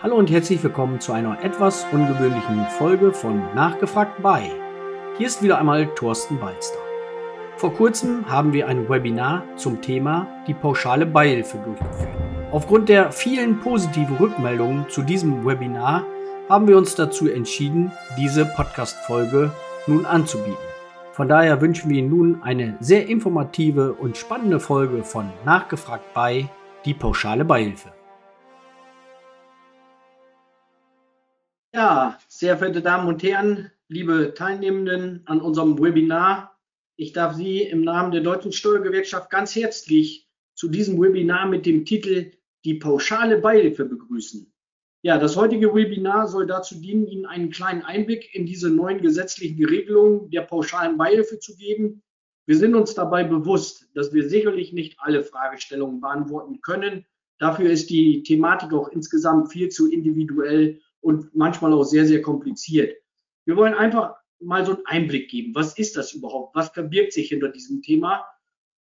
Hallo und herzlich willkommen zu einer etwas ungewöhnlichen Folge von Nachgefragt bei. Hier ist wieder einmal Thorsten Balster. Vor kurzem haben wir ein Webinar zum Thema die pauschale Beihilfe durchgeführt. Aufgrund der vielen positiven Rückmeldungen zu diesem Webinar haben wir uns dazu entschieden, diese Podcast-Folge nun anzubieten. Von daher wünschen wir Ihnen nun eine sehr informative und spannende Folge von Nachgefragt bei die pauschale Beihilfe. Ja, sehr verehrte Damen und Herren, liebe Teilnehmenden an unserem Webinar, ich darf Sie im Namen der Deutschen Steuergewerkschaft ganz herzlich zu diesem Webinar mit dem Titel Die pauschale Beihilfe begrüßen. Ja, das heutige Webinar soll dazu dienen, Ihnen einen kleinen Einblick in diese neuen gesetzlichen Regelungen der pauschalen Beihilfe zu geben. Wir sind uns dabei bewusst, dass wir sicherlich nicht alle Fragestellungen beantworten können. Dafür ist die Thematik auch insgesamt viel zu individuell und manchmal auch sehr, sehr kompliziert. Wir wollen einfach mal so einen Einblick geben. Was ist das überhaupt? Was verbirgt sich hinter diesem Thema?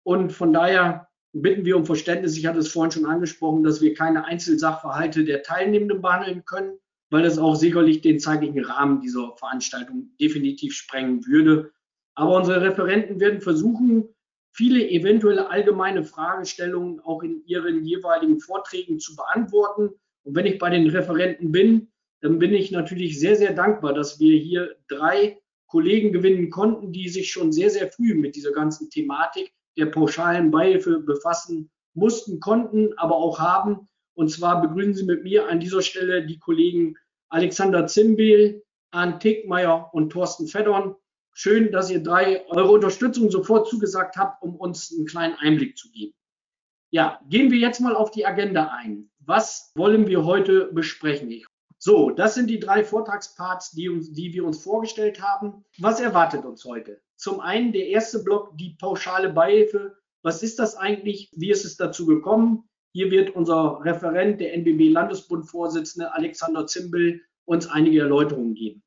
Und von daher bitten wir um Verständnis. Ich hatte es vorhin schon angesprochen, dass wir keine Einzelsachverhalte der Teilnehmenden behandeln können, weil das auch sicherlich den zeitlichen Rahmen dieser Veranstaltung definitiv sprengen würde. Aber unsere Referenten werden versuchen, viele eventuelle allgemeine Fragestellungen auch in ihren jeweiligen Vorträgen zu beantworten. Und wenn ich bei den Referenten bin, bin ich natürlich sehr, sehr dankbar, dass wir hier drei Kollegen gewinnen konnten, die sich schon sehr, sehr früh mit dieser ganzen Thematik der pauschalen Beihilfe befassen mussten, konnten, aber auch haben. Und zwar begrüßen Sie mit mir an dieser Stelle die Kollegen Alexander Zimbel, Arndt Tickmeier und Thorsten Feddorn. Schön, dass ihr drei eure Unterstützung sofort zugesagt habt, um uns einen kleinen Einblick zu geben. Ja, gehen wir jetzt mal auf die Agenda ein. Was wollen wir heute besprechen? Ich so, das sind die drei Vortragsparts, die, die wir uns vorgestellt haben. Was erwartet uns heute? Zum einen der erste Block, die pauschale Beihilfe. Was ist das eigentlich? Wie ist es dazu gekommen? Hier wird unser Referent, der NBB-Landesbund-Vorsitzende Alexander Zimbel, uns einige Erläuterungen geben.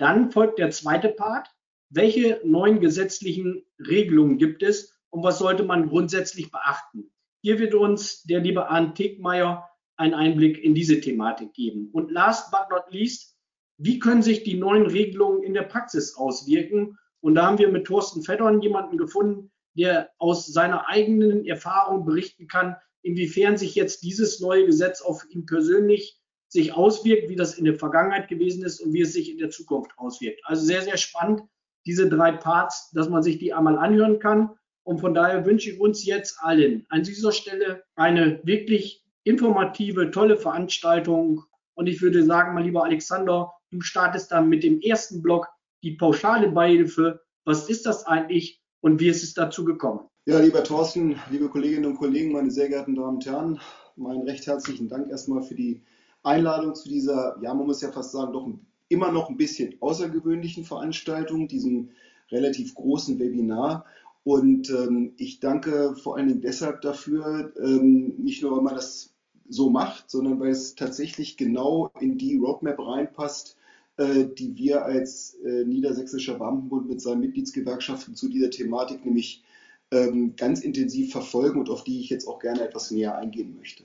Dann folgt der zweite Part. Welche neuen gesetzlichen Regelungen gibt es und was sollte man grundsätzlich beachten? Hier wird uns der liebe Arndt Tegmeier einen Einblick in diese Thematik geben. Und last but not least, wie können sich die neuen Regelungen in der Praxis auswirken? Und da haben wir mit Thorsten Feddorn jemanden gefunden, der aus seiner eigenen Erfahrung berichten kann, inwiefern sich jetzt dieses neue Gesetz auf ihn persönlich sich auswirkt, wie das in der Vergangenheit gewesen ist und wie es sich in der Zukunft auswirkt. Also sehr, sehr spannend, diese drei Parts, dass man sich die einmal anhören kann. Und von daher wünsche ich uns jetzt allen an dieser Stelle eine wirklich informative, tolle Veranstaltung. Und ich würde sagen, mein lieber Alexander, du startest dann mit dem ersten Block, die pauschale Beihilfe. Was ist das eigentlich und wie ist es dazu gekommen? Ja, lieber Thorsten, liebe Kolleginnen und Kollegen, meine sehr geehrten Damen und Herren, meinen recht herzlichen Dank erstmal für die Einladung zu dieser, ja, man muss ja fast sagen, doch immer noch ein bisschen außergewöhnlichen Veranstaltung, diesem relativ großen Webinar. Und ähm, ich danke vor allen Dingen deshalb dafür, ähm, nicht nur, weil man das so macht, sondern weil es tatsächlich genau in die Roadmap reinpasst, äh, die wir als äh, Niedersächsischer Beamtenbund mit seinen Mitgliedsgewerkschaften zu dieser Thematik nämlich ähm, ganz intensiv verfolgen und auf die ich jetzt auch gerne etwas näher eingehen möchte.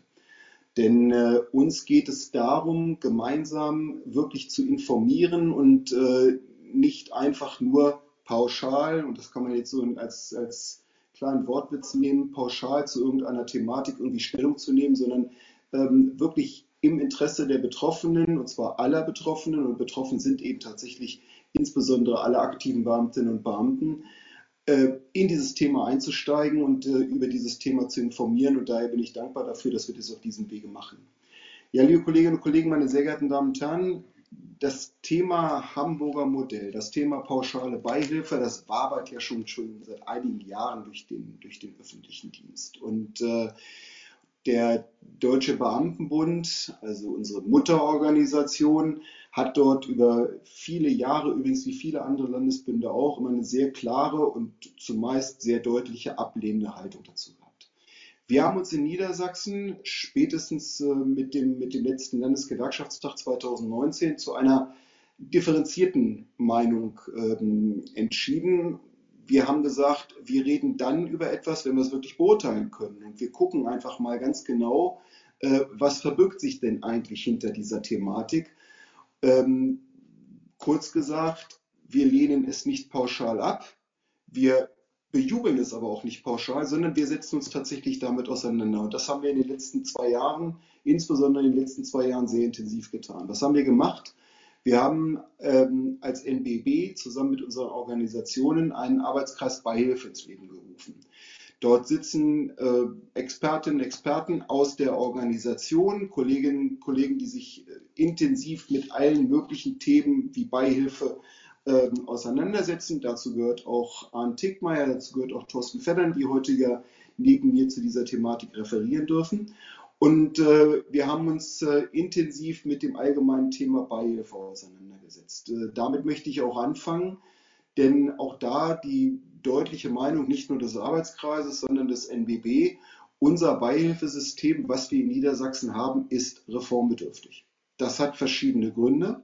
Denn äh, uns geht es darum, gemeinsam wirklich zu informieren und äh, nicht einfach nur pauschal, und das kann man jetzt so als, als kleinen Wortwitz nehmen, pauschal zu irgendeiner Thematik irgendwie Stellung zu nehmen, sondern ähm, wirklich im Interesse der Betroffenen, und zwar aller Betroffenen, und betroffen sind eben tatsächlich insbesondere alle aktiven Beamtinnen und Beamten, äh, in dieses Thema einzusteigen und äh, über dieses Thema zu informieren. Und daher bin ich dankbar dafür, dass wir das auf diesem Wege machen. Ja, liebe Kolleginnen und Kollegen, meine sehr geehrten Damen und Herren, das Thema Hamburger Modell, das Thema pauschale Beihilfe, das wabert ja schon, schon seit einigen Jahren durch den, durch den öffentlichen Dienst. Und äh, der Deutsche Beamtenbund, also unsere Mutterorganisation, hat dort über viele Jahre, übrigens wie viele andere Landesbünde auch, immer eine sehr klare und zumeist sehr deutliche ablehnende Haltung dazu. Wir haben uns in Niedersachsen spätestens äh, mit dem, mit dem letzten Landesgewerkschaftstag 2019 zu einer differenzierten Meinung ähm, entschieden wir haben gesagt, wir reden dann über etwas, wenn wir es wirklich beurteilen können. Und wir gucken einfach mal ganz genau, Äh, was verbirgt sich denn eigentlich hinter dieser Thematik? Ähm, kurz gesagt, wir lehnen es nicht pauschal ab. Wir bejubeln es aber auch nicht pauschal, sondern wir setzen uns tatsächlich damit auseinander. Und das haben wir in den letzten zwei Jahren, insbesondere in den letzten zwei Jahren, sehr intensiv getan. Was haben wir gemacht? Wir haben ähm, als NBB zusammen mit unseren Organisationen einen Arbeitskreis Beihilfe ins Leben gerufen. Dort sitzen äh, Expertinnen und Experten aus der Organisation, Kolleginnen und Kollegen, die sich äh, intensiv mit allen möglichen Themen wie Beihilfe ähm, auseinandersetzen. Dazu gehört auch Arndt Tickmeier, dazu gehört auch Thorsten Feddern, die heute ja neben mir zu dieser Thematik referieren dürfen. Und äh, wir haben uns äh, intensiv mit dem allgemeinen Thema Beihilfe auseinandergesetzt. Äh, damit möchte ich auch anfangen, denn auch da die deutliche Meinung nicht nur des Arbeitskreises, sondern des NBB, unser Beihilfesystem, was wir in Niedersachsen haben, ist reformbedürftig. Das hat verschiedene Gründe.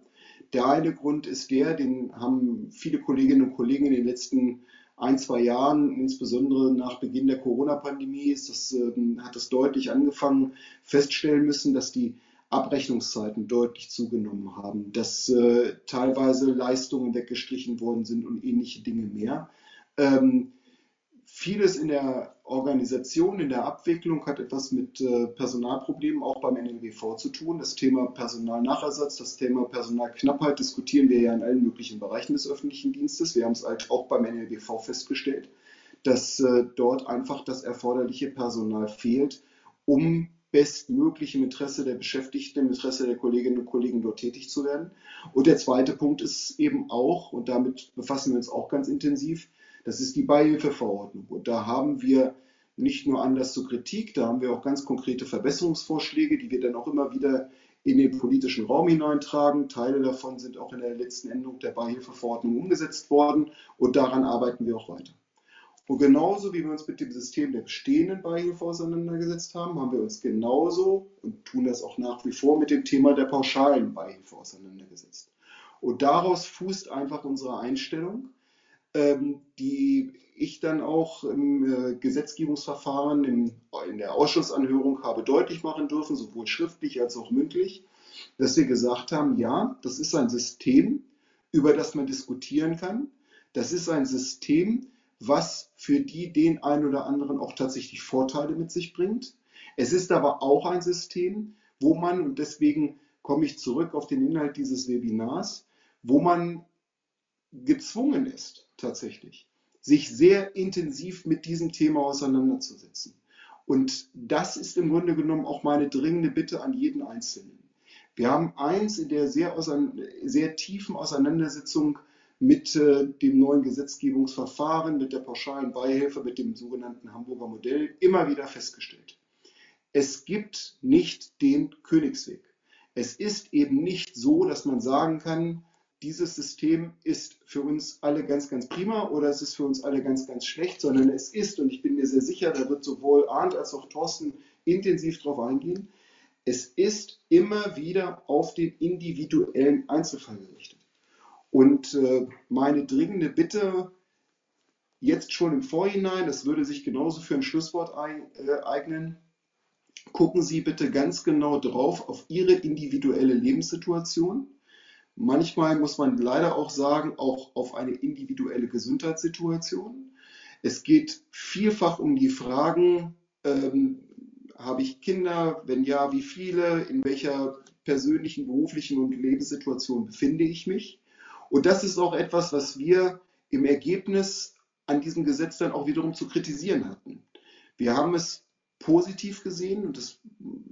Der eine Grund ist der, den haben viele Kolleginnen und Kollegen in den letzten ein, zwei Jahren, insbesondere nach Beginn der Corona-Pandemie, äh, hat das deutlich angefangen, feststellen müssen, dass die Abrechnungszeiten deutlich zugenommen haben, dass äh, teilweise Leistungen weggestrichen worden sind und ähnliche Dinge mehr. Ähm, vieles in der Organisation, in der Abwicklung hat etwas mit äh, Personalproblemen auch beim NLWV zu tun. Das Thema Personalnachersatz, das Thema Personalknappheit diskutieren wir ja in allen möglichen Bereichen des öffentlichen Dienstes. Wir haben es halt auch beim NLWV festgestellt, dass äh, dort einfach das erforderliche Personal fehlt, um bestmöglich im Interesse der Beschäftigten, im Interesse der Kolleginnen und Kollegen dort tätig zu werden. Und der zweite Punkt ist eben auch, und damit befassen wir uns auch ganz intensiv, das ist die Beihilfeverordnung. Und da haben wir nicht nur Anlass zur Kritik, da haben wir auch ganz konkrete Verbesserungsvorschläge, die wir dann auch immer wieder in den politischen Raum hineintragen. Teile davon sind auch in der letzten Änderung der Beihilfeverordnung umgesetzt worden und daran arbeiten wir auch weiter. Und genauso wie wir uns mit dem System der bestehenden Beihilfe auseinandergesetzt haben, haben wir uns genauso und tun das auch nach wie vor mit dem Thema der pauschalen Beihilfe auseinandergesetzt. Und daraus fußt einfach unsere Einstellung, die ich dann auch im äh, Gesetzgebungsverfahren in der Ausschussanhörung habe deutlich machen dürfen, sowohl schriftlich als auch mündlich, dass wir gesagt haben, ja, das ist ein System, über das man diskutieren kann. Das ist ein System, was für die den einen oder anderen auch tatsächlich Vorteile mit sich bringt. Es ist aber auch ein System, wo man, und deswegen komme ich zurück auf den Inhalt dieses Webinars, wo man gezwungen ist, tatsächlich, sich sehr intensiv mit diesem Thema auseinanderzusetzen. Und das ist im Grunde genommen auch meine dringende Bitte an jeden Einzelnen. Wir haben eins in der sehr, sehr tiefen Auseinandersetzung mit äh, dem neuen Gesetzgebungsverfahren, mit der pauschalen Beihilfe, mit dem sogenannten Hamburger Modell immer wieder festgestellt. Es gibt nicht den Königsweg. Es ist eben nicht so, dass man sagen kann, dieses System ist für uns alle ganz, ganz prima oder es ist für uns alle ganz, ganz schlecht, sondern es ist, und ich bin mir sehr sicher, da wird sowohl Arndt als auch Thorsten intensiv drauf eingehen, es ist immer wieder auf den individuellen Einzelfall gerichtet. Und äh, meine dringende Bitte jetzt schon im Vorhinein, das würde sich genauso für ein Schlusswort äh, eignen, gucken Sie bitte ganz genau drauf auf Ihre individuelle Lebenssituation Manchmal muss man leider auch sagen, auch auf eine individuelle Gesundheitssituation. Es geht vielfach um die Fragen, ähm, habe ich Kinder? Wenn ja, wie viele? In welcher persönlichen, beruflichen und Lebenssituation befinde ich mich? Und das ist auch etwas, was wir im Ergebnis an diesem Gesetz dann auch wiederum zu kritisieren hatten. Wir haben es positiv gesehen und das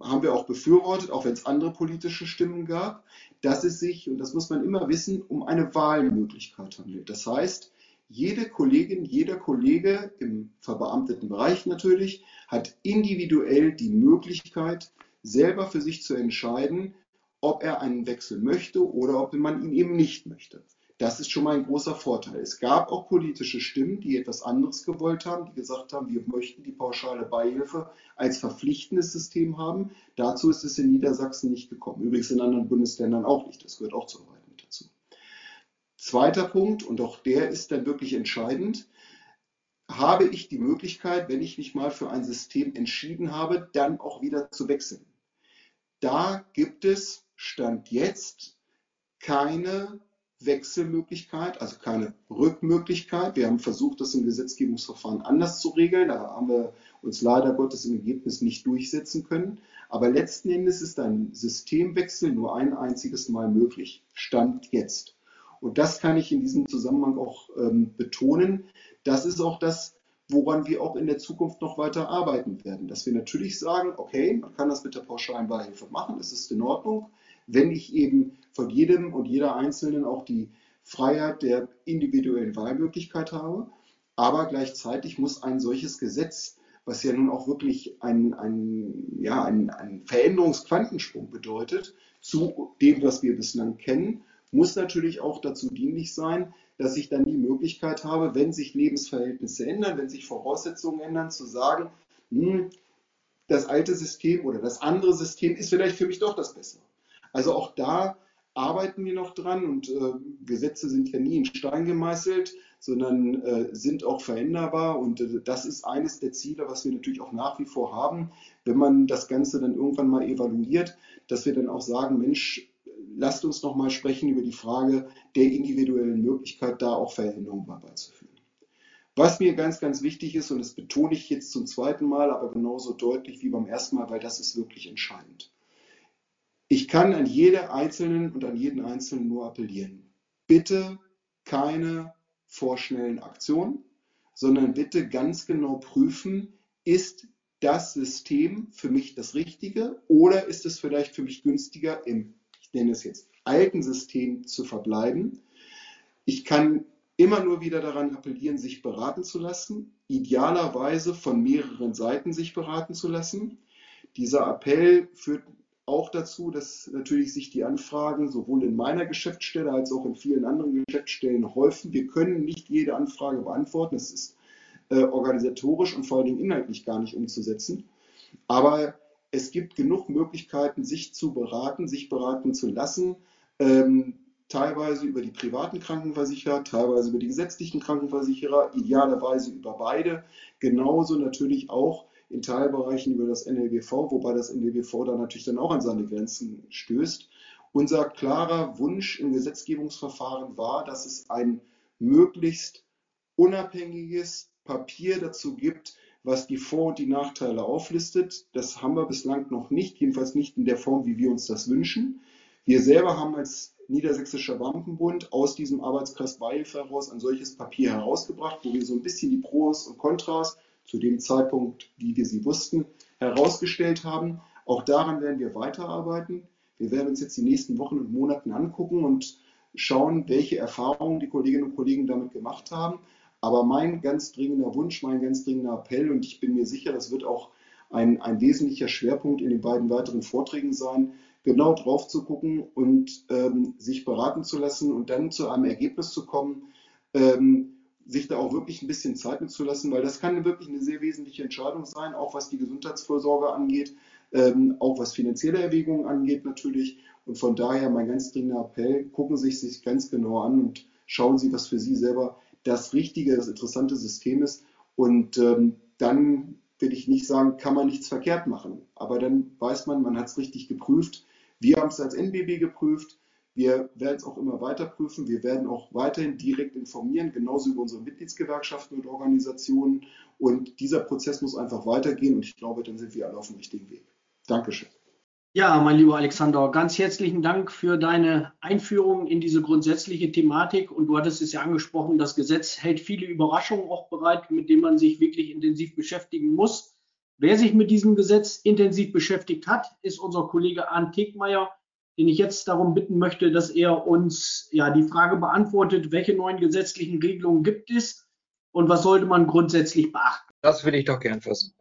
haben wir auch befürwortet, auch wenn es andere politische Stimmen gab, dass es sich, und das muss man immer wissen, um eine Wahlmöglichkeit handelt. Das heißt, jede Kollegin, jeder Kollege im verbeamteten Bereich natürlich hat individuell die Möglichkeit, selber für sich zu entscheiden, ob er einen Wechsel möchte oder ob man ihn eben nicht möchte. Das ist schon mal ein großer Vorteil. Es gab auch politische Stimmen, die etwas anderes gewollt haben, die gesagt haben, wir möchten die pauschale Beihilfe als verpflichtendes System haben. Dazu ist es in Niedersachsen nicht gekommen. Übrigens in anderen Bundesländern auch nicht. Das gehört auch zur Wahrheit mit dazu. Zweiter Punkt, und auch der ist dann wirklich entscheidend, habe ich die Möglichkeit, wenn ich mich mal für ein System entschieden habe, dann auch wieder zu wechseln. da gibt es Stand jetzt keine Wechselmöglichkeit, also keine Rückmöglichkeit. Wir haben versucht, das im Gesetzgebungsverfahren anders zu regeln. Da haben wir uns leider Gottes im Ergebnis nicht durchsetzen können. Aber letzten Endes ist ein Systemwechsel nur ein einziges Mal möglich. Stand jetzt. Und das kann ich in diesem Zusammenhang auch ähm, betonen. Das ist auch das, woran wir auch in der Zukunft noch weiter arbeiten werden. Dass wir natürlich sagen, okay, man kann das mit der pauschalen Beihilfe machen, das ist in Ordnung wenn ich eben von jedem und jeder Einzelnen auch die Freiheit der individuellen Wahlmöglichkeit habe. Aber gleichzeitig muss ein solches Gesetz, was ja nun auch wirklich ein, ein, ja, ein, ein Veränderungsquantensprung bedeutet, zu dem, was wir bislang kennen, muss natürlich auch dazu dienlich sein, dass ich dann die Möglichkeit habe, wenn sich Lebensverhältnisse ändern, wenn sich Voraussetzungen ändern, zu sagen, hm, das alte System oder das andere System ist vielleicht für mich doch das Bessere. Also auch da arbeiten wir noch dran und äh, Gesetze sind ja nie in Stein gemeißelt, sondern äh, sind auch veränderbar und äh, das ist eines der Ziele, was wir natürlich auch nach wie vor haben, wenn man das Ganze dann irgendwann mal evaluiert, dass wir dann auch sagen, Mensch, lasst uns noch mal sprechen über die Frage der individuellen Möglichkeit, da auch Veränderungen herbeizuführen. Was mir ganz, ganz wichtig ist, und das betone ich jetzt zum zweiten Mal, aber genauso deutlich wie beim ersten Mal, weil das ist wirklich entscheidend. Ich kann an jede Einzelnen und an jeden Einzelnen nur appellieren. Bitte keine vorschnellen Aktionen, sondern bitte ganz genau prüfen, ist das System für mich das Richtige oder ist es vielleicht für mich günstiger, im, ich nenne es jetzt, alten System zu verbleiben. Ich kann immer nur wieder daran appellieren, sich beraten zu lassen, idealerweise von mehreren Seiten sich beraten zu lassen. Dieser Appell führt auch dazu, dass natürlich sich die Anfragen sowohl in meiner Geschäftsstelle als auch in vielen anderen Geschäftsstellen häufen. Wir können nicht jede Anfrage beantworten. Das ist äh, organisatorisch und vor allen Dingen inhaltlich gar nicht umzusetzen. Aber es gibt genug Möglichkeiten, sich zu beraten, sich beraten zu lassen. Ähm, teilweise über die privaten Krankenversicherer, teilweise über die gesetzlichen Krankenversicherer, idealerweise über beide. Genauso natürlich auch in Teilbereichen über das NLGV, wobei das NLGV da natürlich dann auch an seine Grenzen stößt. Unser klarer Wunsch im Gesetzgebungsverfahren war, dass es ein möglichst unabhängiges Papier dazu gibt, was die Vor- und die Nachteile auflistet. Das haben wir bislang noch nicht, jedenfalls nicht in der Form, wie wir uns das wünschen. Wir selber haben als Niedersächsischer Beamtenbund aus diesem Arbeitskreis Beihilfe heraus ein solches Papier herausgebracht, wo wir so ein bisschen die Pros und Kontras zu dem Zeitpunkt, wie wir sie wussten, herausgestellt haben. Auch daran werden wir weiterarbeiten. Wir werden uns jetzt die nächsten Wochen und Monaten angucken und schauen, welche Erfahrungen die Kolleginnen und Kollegen damit gemacht haben. Aber mein ganz dringender Wunsch, mein ganz dringender Appell, und ich bin mir sicher, das wird auch ein, ein wesentlicher Schwerpunkt in den beiden weiteren Vorträgen sein, genau drauf zu gucken und ähm, sich beraten zu lassen und dann zu einem Ergebnis zu kommen, ähm, sich da auch wirklich ein bisschen Zeit mitzulassen, weil das kann wirklich eine sehr wesentliche Entscheidung sein, auch was die Gesundheitsvorsorge angeht, ähm, auch was finanzielle Erwägungen angeht natürlich. Und von daher mein ganz dringender Appell, gucken Sie sich ganz genau an und schauen Sie, was für Sie selber das richtige, das interessante System ist. Und ähm, dann will ich nicht sagen, kann man nichts verkehrt machen. Aber dann weiß man, man hat es richtig geprüft. Wir haben es als NBB geprüft. Wir werden es auch immer weiter prüfen. Wir werden auch weiterhin direkt informieren, genauso über unsere Mitgliedsgewerkschaften und Organisationen. Und dieser Prozess muss einfach weitergehen. Und ich glaube, dann sind wir alle auf dem richtigen Weg. Dankeschön. Ja, mein lieber Alexander, ganz herzlichen Dank für deine Einführung in diese grundsätzliche Thematik. Und du hattest es ja angesprochen, das Gesetz hält viele Überraschungen auch bereit, mit denen man sich wirklich intensiv beschäftigen muss. Wer sich mit diesem Gesetz intensiv beschäftigt hat, ist unser Kollege Arndt Tegmeier den ich jetzt darum bitten möchte, dass er uns ja die Frage beantwortet, welche neuen gesetzlichen Regelungen gibt es und was sollte man grundsätzlich beachten? Das will ich doch gern versuchen.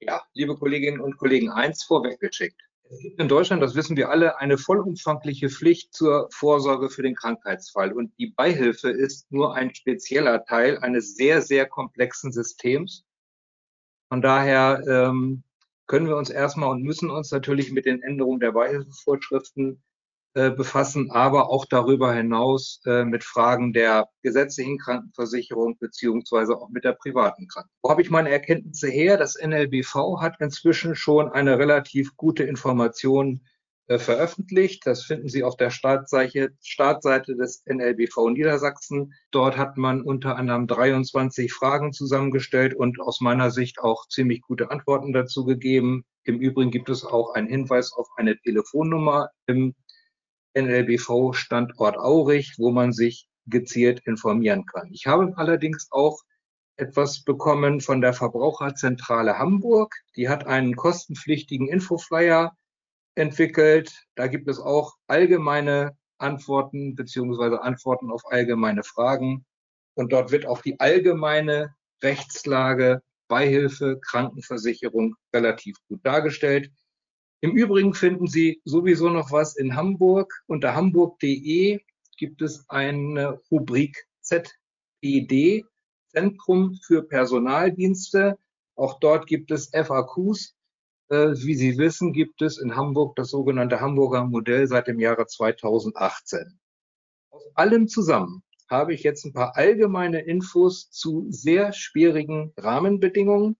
Ja, liebe Kolleginnen und Kollegen, eins vorweggeschickt. Es gibt in Deutschland, das wissen wir alle, eine vollumfangliche Pflicht zur Vorsorge für den Krankheitsfall. Und die Beihilfe ist nur ein spezieller Teil eines sehr, sehr komplexen Systems. Von daher ähm, können wir uns erstmal und müssen uns natürlich mit den Änderungen der Beihilfevorschriften äh, befassen, aber auch darüber hinaus äh, mit Fragen der gesetzlichen Krankenversicherung beziehungsweise auch mit der privaten Krankenversicherung. Wo habe ich meine Erkenntnisse her? Das NLBV hat inzwischen schon eine relativ gute Information veröffentlicht. Das finden Sie auf der Startseite, Startseite des NLBV Niedersachsen. Dort hat man unter anderem 23 Fragen zusammengestellt und aus meiner Sicht auch ziemlich gute Antworten dazu gegeben. Im Übrigen gibt es auch einen Hinweis auf eine Telefonnummer im NLBV Standort Aurich, wo man sich gezielt informieren kann. Ich habe allerdings auch etwas bekommen von der Verbraucherzentrale Hamburg. Die hat einen kostenpflichtigen Infoflyer entwickelt. Da gibt es auch allgemeine Antworten beziehungsweise Antworten auf allgemeine Fragen. Und dort wird auch die allgemeine Rechtslage, Beihilfe, Krankenversicherung relativ gut dargestellt. Im Übrigen finden Sie sowieso noch was in Hamburg. Unter hamburg.de gibt es eine Rubrik ZPD, Zentrum für Personaldienste. Auch dort gibt es FAQs. Äh, wie Sie wissen, gibt es in Hamburg das sogenannte Hamburger Modell seit dem Jahre 2018. Aus allem zusammen habe ich jetzt ein paar allgemeine Infos zu sehr schwierigen Rahmenbedingungen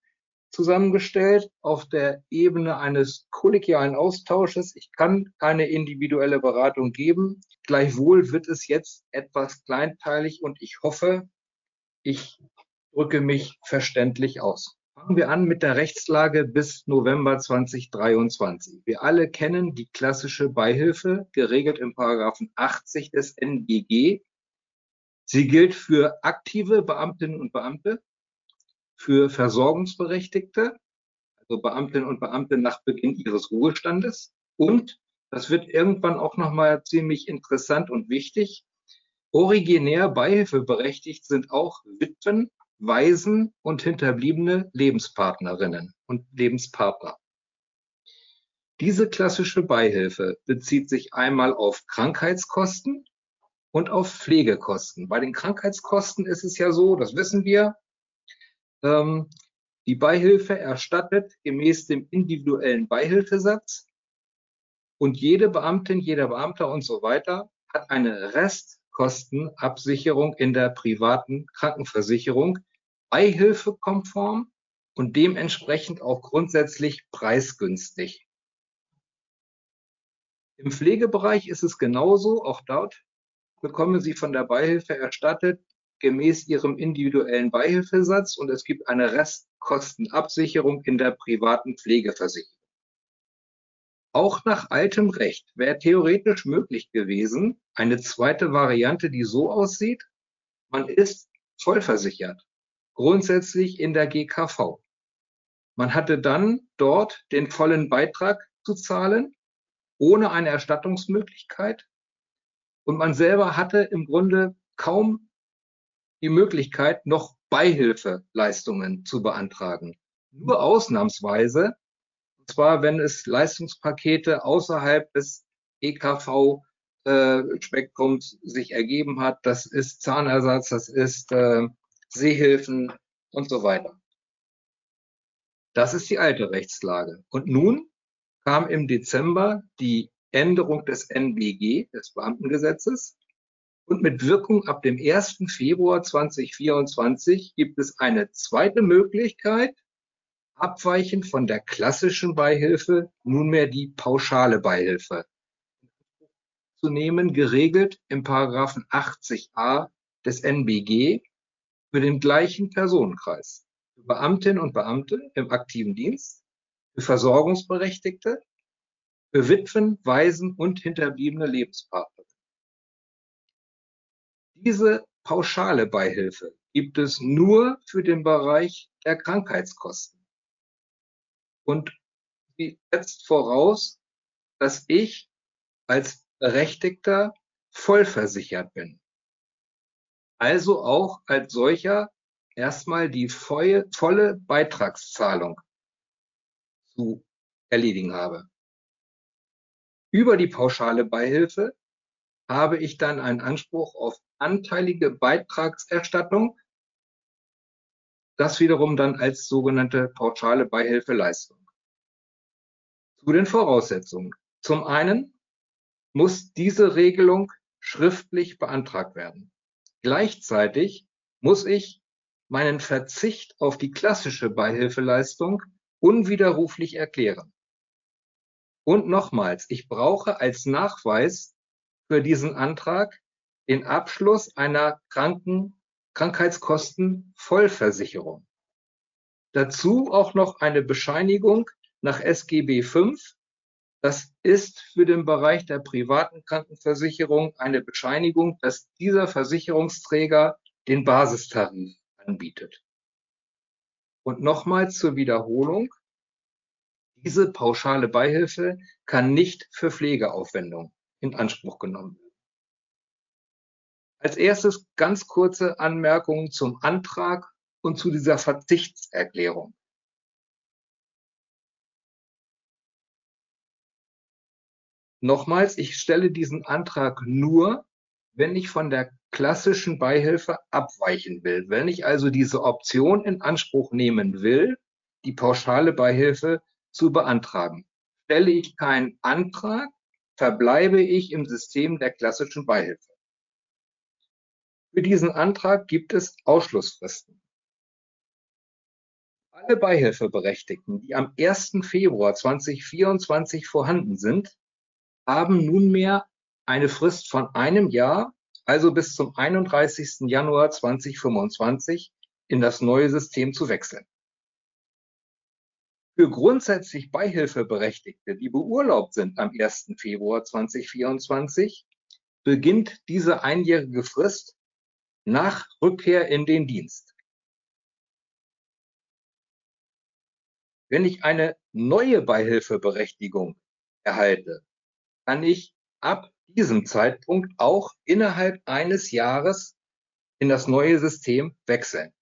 zusammengestellt auf der Ebene eines kollegialen Austausches. Ich kann keine individuelle Beratung geben. Gleichwohl wird es jetzt etwas kleinteilig und ich hoffe, ich drücke mich verständlich aus. Fangen wir an mit der Rechtslage bis November 2023. Wir alle kennen die klassische Beihilfe, geregelt im Paragraphen 80 des NGG. Sie gilt für aktive Beamtinnen und Beamte, für Versorgungsberechtigte, also Beamtinnen und Beamte nach Beginn ihres Ruhestandes. Und, das wird irgendwann auch nochmal ziemlich interessant und wichtig, originär beihilfeberechtigt sind auch Witwen, Waisen und hinterbliebene Lebenspartnerinnen und Lebenspartner. Diese klassische Beihilfe bezieht sich einmal auf Krankheitskosten und auf Pflegekosten. Bei den Krankheitskosten ist es ja so, das wissen wir, ähm, die Beihilfe erstattet gemäß dem individuellen Beihilfesatz und jede Beamtin, jeder Beamter und so weiter hat eine Restkostenabsicherung in der privaten Krankenversicherung, beihilfekonform und dementsprechend auch grundsätzlich preisgünstig. Im Pflegebereich ist es genauso. Auch dort bekommen Sie von der Beihilfe erstattet gemäß ihrem individuellen Beihilfesatz und es gibt eine Restkostenabsicherung in der privaten Pflegeversicherung. Auch nach altem Recht wäre theoretisch möglich gewesen, eine zweite Variante, die so aussieht, man ist vollversichert, grundsätzlich in der GKV. Man hatte dann dort den vollen Beitrag zu zahlen, ohne eine Erstattungsmöglichkeit. Und man selber hatte im Grunde kaum die Möglichkeit, noch Beihilfeleistungen zu beantragen. Nur ausnahmsweise, und zwar wenn es Leistungspakete außerhalb des EKV-Spektrums äh, sich ergeben hat. Das ist Zahnersatz, das ist äh, Sehhilfen und so weiter. Das ist die alte Rechtslage. Und nun kam im Dezember die Änderung des NBG, des Beamtengesetzes, und mit Wirkung ab dem 1. Februar 2024 gibt es eine zweite Möglichkeit, abweichend von der klassischen Beihilfe nunmehr die pauschale Beihilfe zu nehmen, geregelt im Paragraphen 80a des NBG für den gleichen Personenkreis. Für Beamtinnen und Beamte im aktiven Dienst, für Versorgungsberechtigte, für Witwen, Waisen und hinterbliebene Lebenspartner. Diese pauschale Beihilfe gibt es nur für den Bereich der Krankheitskosten. Und sie setzt voraus, dass ich als Berechtigter vollversichert bin. Also auch als solcher erstmal die volle, Beitragszahlung zu erledigen habe. Über die pauschale Beihilfe habe ich dann einen Anspruch auf anteilige Beitragserstattung. Das wiederum dann als sogenannte pauschale Beihilfeleistung. Zu den Voraussetzungen. Zum einen muss diese Regelung schriftlich beantragt werden. Gleichzeitig muss ich meinen Verzicht auf die klassische Beihilfeleistung unwiderruflich erklären. Und nochmals, ich brauche als Nachweis für diesen Antrag den Abschluss einer Kranken Krankheitskostenvollversicherung. Dazu auch noch eine Bescheinigung nach SGB V. Das ist für den Bereich der privaten Krankenversicherung eine Bescheinigung, dass dieser Versicherungsträger den Basistarif anbietet. Und nochmals zur Wiederholung. Diese pauschale Beihilfe kann nicht für Pflegeaufwendungen in Anspruch genommen werden. Als erstes ganz kurze Anmerkungen zum Antrag und zu dieser Verzichtserklärung. Nochmals, ich stelle diesen Antrag nur, wenn ich von der klassischen Beihilfe abweichen will. Wenn ich also diese Option in Anspruch nehmen will, die pauschale Beihilfe zu beantragen. Stelle ich keinen Antrag, verbleibe ich im System der klassischen Beihilfe. Für diesen Antrag gibt es Ausschlussfristen. Alle Beihilfeberechtigten, die am 1. Februar 2024 vorhanden sind, haben nunmehr eine Frist von einem Jahr, also bis zum 31. Januar 2025, in das neue System zu wechseln. Für grundsätzlich Beihilfeberechtigte, die beurlaubt sind am 1. Februar 2024, beginnt diese einjährige Frist nach Rückkehr in den Dienst. Wenn ich eine neue Beihilfeberechtigung erhalte, kann ich ab diesem Zeitpunkt auch innerhalb eines Jahres in das neue System wechseln.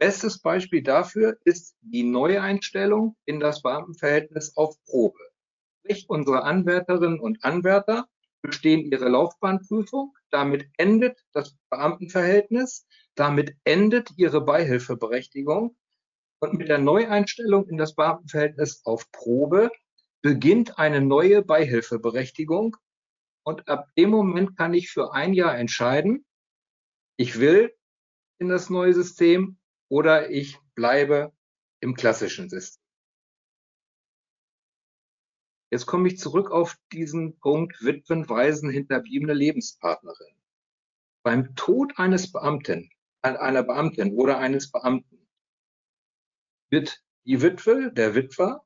Bestes Beispiel dafür ist die Neueinstellung in das Beamtenverhältnis auf Probe. Sprich, unsere Anwärterinnen und Anwärter bestehen ihre Laufbahnprüfung, damit endet das Beamtenverhältnis, damit endet ihre Beihilfeberechtigung und mit der Neueinstellung in das Beamtenverhältnis auf Probe beginnt eine neue Beihilfeberechtigung und ab dem Moment kann ich für ein Jahr entscheiden, ich will in das neue System oder ich bleibe im klassischen System. Jetzt komme ich zurück auf diesen Punkt Witwen, Waisen, hinterbliebene Lebenspartnerin. Beim Tod eines Beamten, einer Beamtin oder eines Beamten wird die Witwe, der Witwer,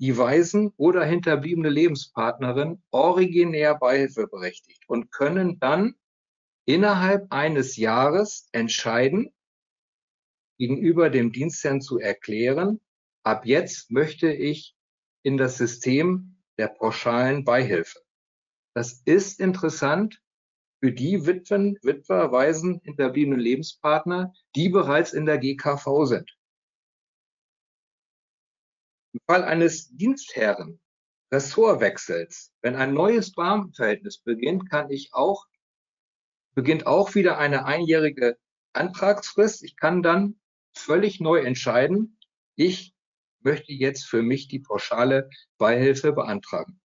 die Waisen oder hinterbliebene Lebenspartnerin originär beihilfeberechtigt und können dann innerhalb eines Jahres entscheiden, gegenüber dem Dienstherrn zu erklären, ab jetzt möchte ich in das System der pauschalen Beihilfe. Das ist interessant für die Witwen, Witwer, Waisen, hinterbliebenen Lebenspartner, die bereits in der GKV sind. Im Fall eines Dienstherren, Ressortwechsels, wenn ein neues Beamtenverhältnis beginnt, kann ich auch, beginnt auch wieder eine einjährige Antragsfrist. Ich kann dann völlig neu entscheiden, ich möchte jetzt für mich die pauschale Beihilfe beantragen.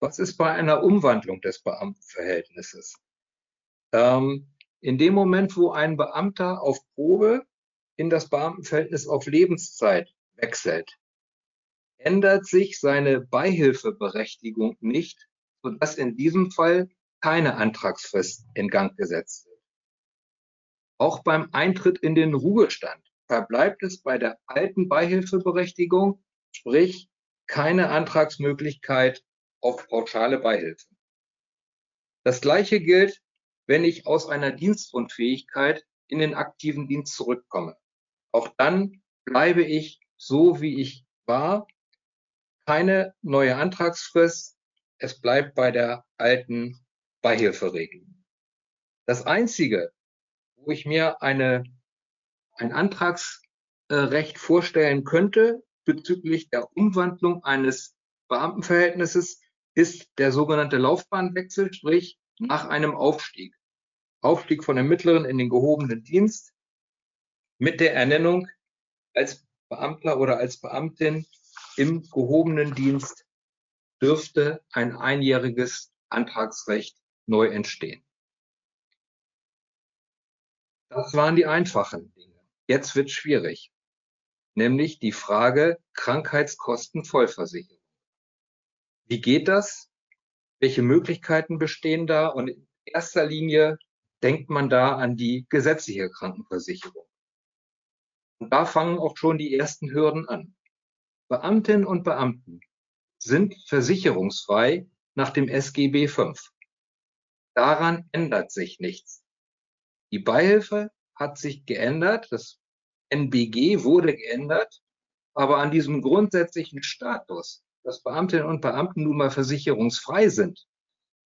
Was ist bei einer Umwandlung des Beamtenverhältnisses? Ähm, in dem Moment, wo ein Beamter auf Probe in das Beamtenverhältnis auf Lebenszeit wechselt, ändert sich seine Beihilfeberechtigung nicht, sodass in diesem Fall keine Antragsfrist in Gang gesetzt wird. Auch beim Eintritt in den Ruhestand verbleibt es bei der alten Beihilfeberechtigung, sprich keine Antragsmöglichkeit auf pauschale Beihilfe. Das Gleiche gilt, wenn ich aus einer Dienstunfähigkeit in den aktiven Dienst zurückkomme. Auch dann bleibe ich so, wie ich war. Keine neue Antragsfrist. Es bleibt bei der alten Beihilferegelung. Das Einzige, wo ich mir eine ein Antragsrecht vorstellen könnte bezüglich der Umwandlung eines Beamtenverhältnisses, ist der sogenannte Laufbahnwechsel, sprich nach einem Aufstieg. Aufstieg von dem mittleren in den gehobenen Dienst mit der Ernennung als Beamter oder als Beamtin im gehobenen Dienst dürfte ein einjähriges Antragsrecht neu entstehen. Das waren die einfachen Dinge. Jetzt wird schwierig. nämlich die Frage Krankheitskostenvollversicherung. Wie geht das? Welche Möglichkeiten bestehen da? Und in erster Linie denkt man da an die gesetzliche Krankenversicherung. Und da fangen auch schon die ersten Hürden an. Beamtinnen und Beamten sind versicherungsfrei nach dem SGB V. Daran ändert sich nichts. Die Beihilfe hat sich geändert, das NBG wurde geändert, aber an diesem grundsätzlichen Status, dass Beamtinnen und Beamten nun mal versicherungsfrei sind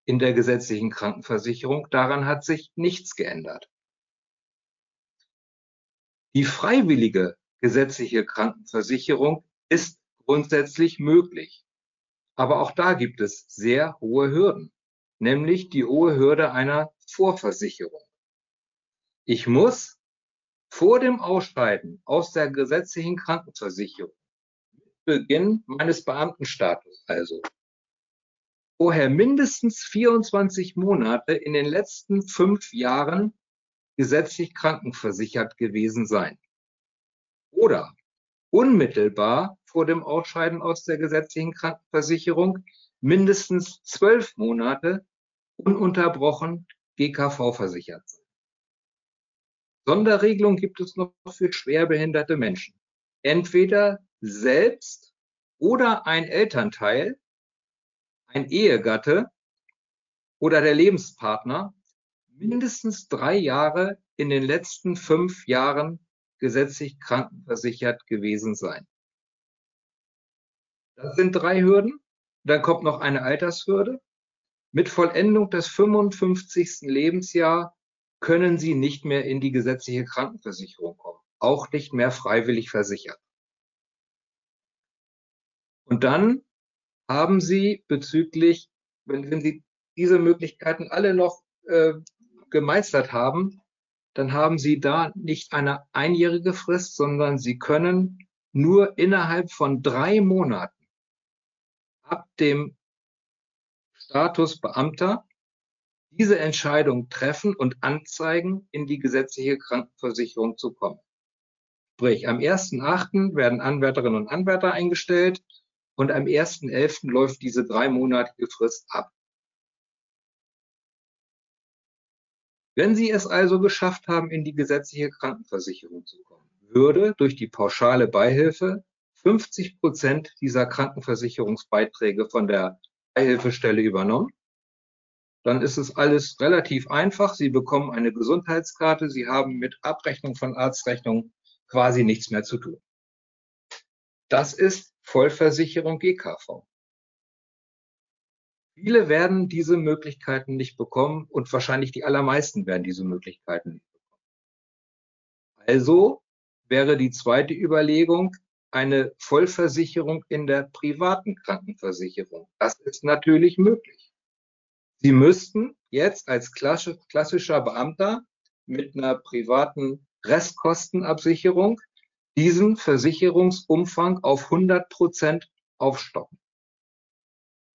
in der gesetzlichen Krankenversicherung, daran hat sich nichts geändert. Die freiwillige gesetzliche Krankenversicherung ist grundsätzlich möglich. Aber auch da gibt es sehr hohe Hürden, nämlich die hohe Hürde einer Vorversicherung. Ich muss vor dem Ausscheiden aus der gesetzlichen Krankenversicherung, Beginn meines Beamtenstatus also, vorher mindestens 24 Monate in den letzten fünf Jahren gesetzlich krankenversichert gewesen sein. Oder unmittelbar vor dem Ausscheiden aus der gesetzlichen Krankenversicherung mindestens zwölf Monate ununterbrochen GKV versichert sein. Sonderregelung gibt es noch für schwerbehinderte Menschen. Entweder selbst oder ein Elternteil, ein Ehegatte oder der Lebenspartner mindestens drei Jahre in den letzten fünf Jahren gesetzlich krankenversichert gewesen sein. Das sind drei Hürden. Dann kommt noch eine Altershürde. Mit Vollendung des 55. Lebensjahr können Sie nicht mehr in die gesetzliche Krankenversicherung kommen, auch nicht mehr freiwillig versichert. Und dann haben Sie bezüglich, wenn, Sie diese Möglichkeiten alle noch äh, gemeistert haben, dann haben Sie da nicht eine einjährige Frist, sondern Sie können nur innerhalb von drei Monaten ab dem Status Beamter diese Entscheidung treffen und anzeigen, in die gesetzliche Krankenversicherung zu kommen. Sprich, am 1.8. werden Anwärterinnen und Anwärter eingestellt und am 1.11. läuft diese dreimonatige Frist ab. Wenn Sie es also geschafft haben, in die gesetzliche Krankenversicherung zu kommen, würde durch die pauschale Beihilfe 50 Prozent dieser Krankenversicherungsbeiträge von der Beihilfestelle übernommen. Dann ist es alles relativ einfach. Sie bekommen eine Gesundheitskarte. Sie haben mit Abrechnung von Arztrechnungen quasi nichts mehr zu tun. Das ist Vollversicherung GKV. Viele werden diese Möglichkeiten nicht bekommen und wahrscheinlich die allermeisten werden diese Möglichkeiten nicht bekommen. Also wäre die zweite Überlegung eine Vollversicherung in der privaten Krankenversicherung. Das ist natürlich möglich. Sie müssten jetzt als klassischer Beamter mit einer privaten Restkostenabsicherung diesen Versicherungsumfang auf 100 Prozent aufstocken.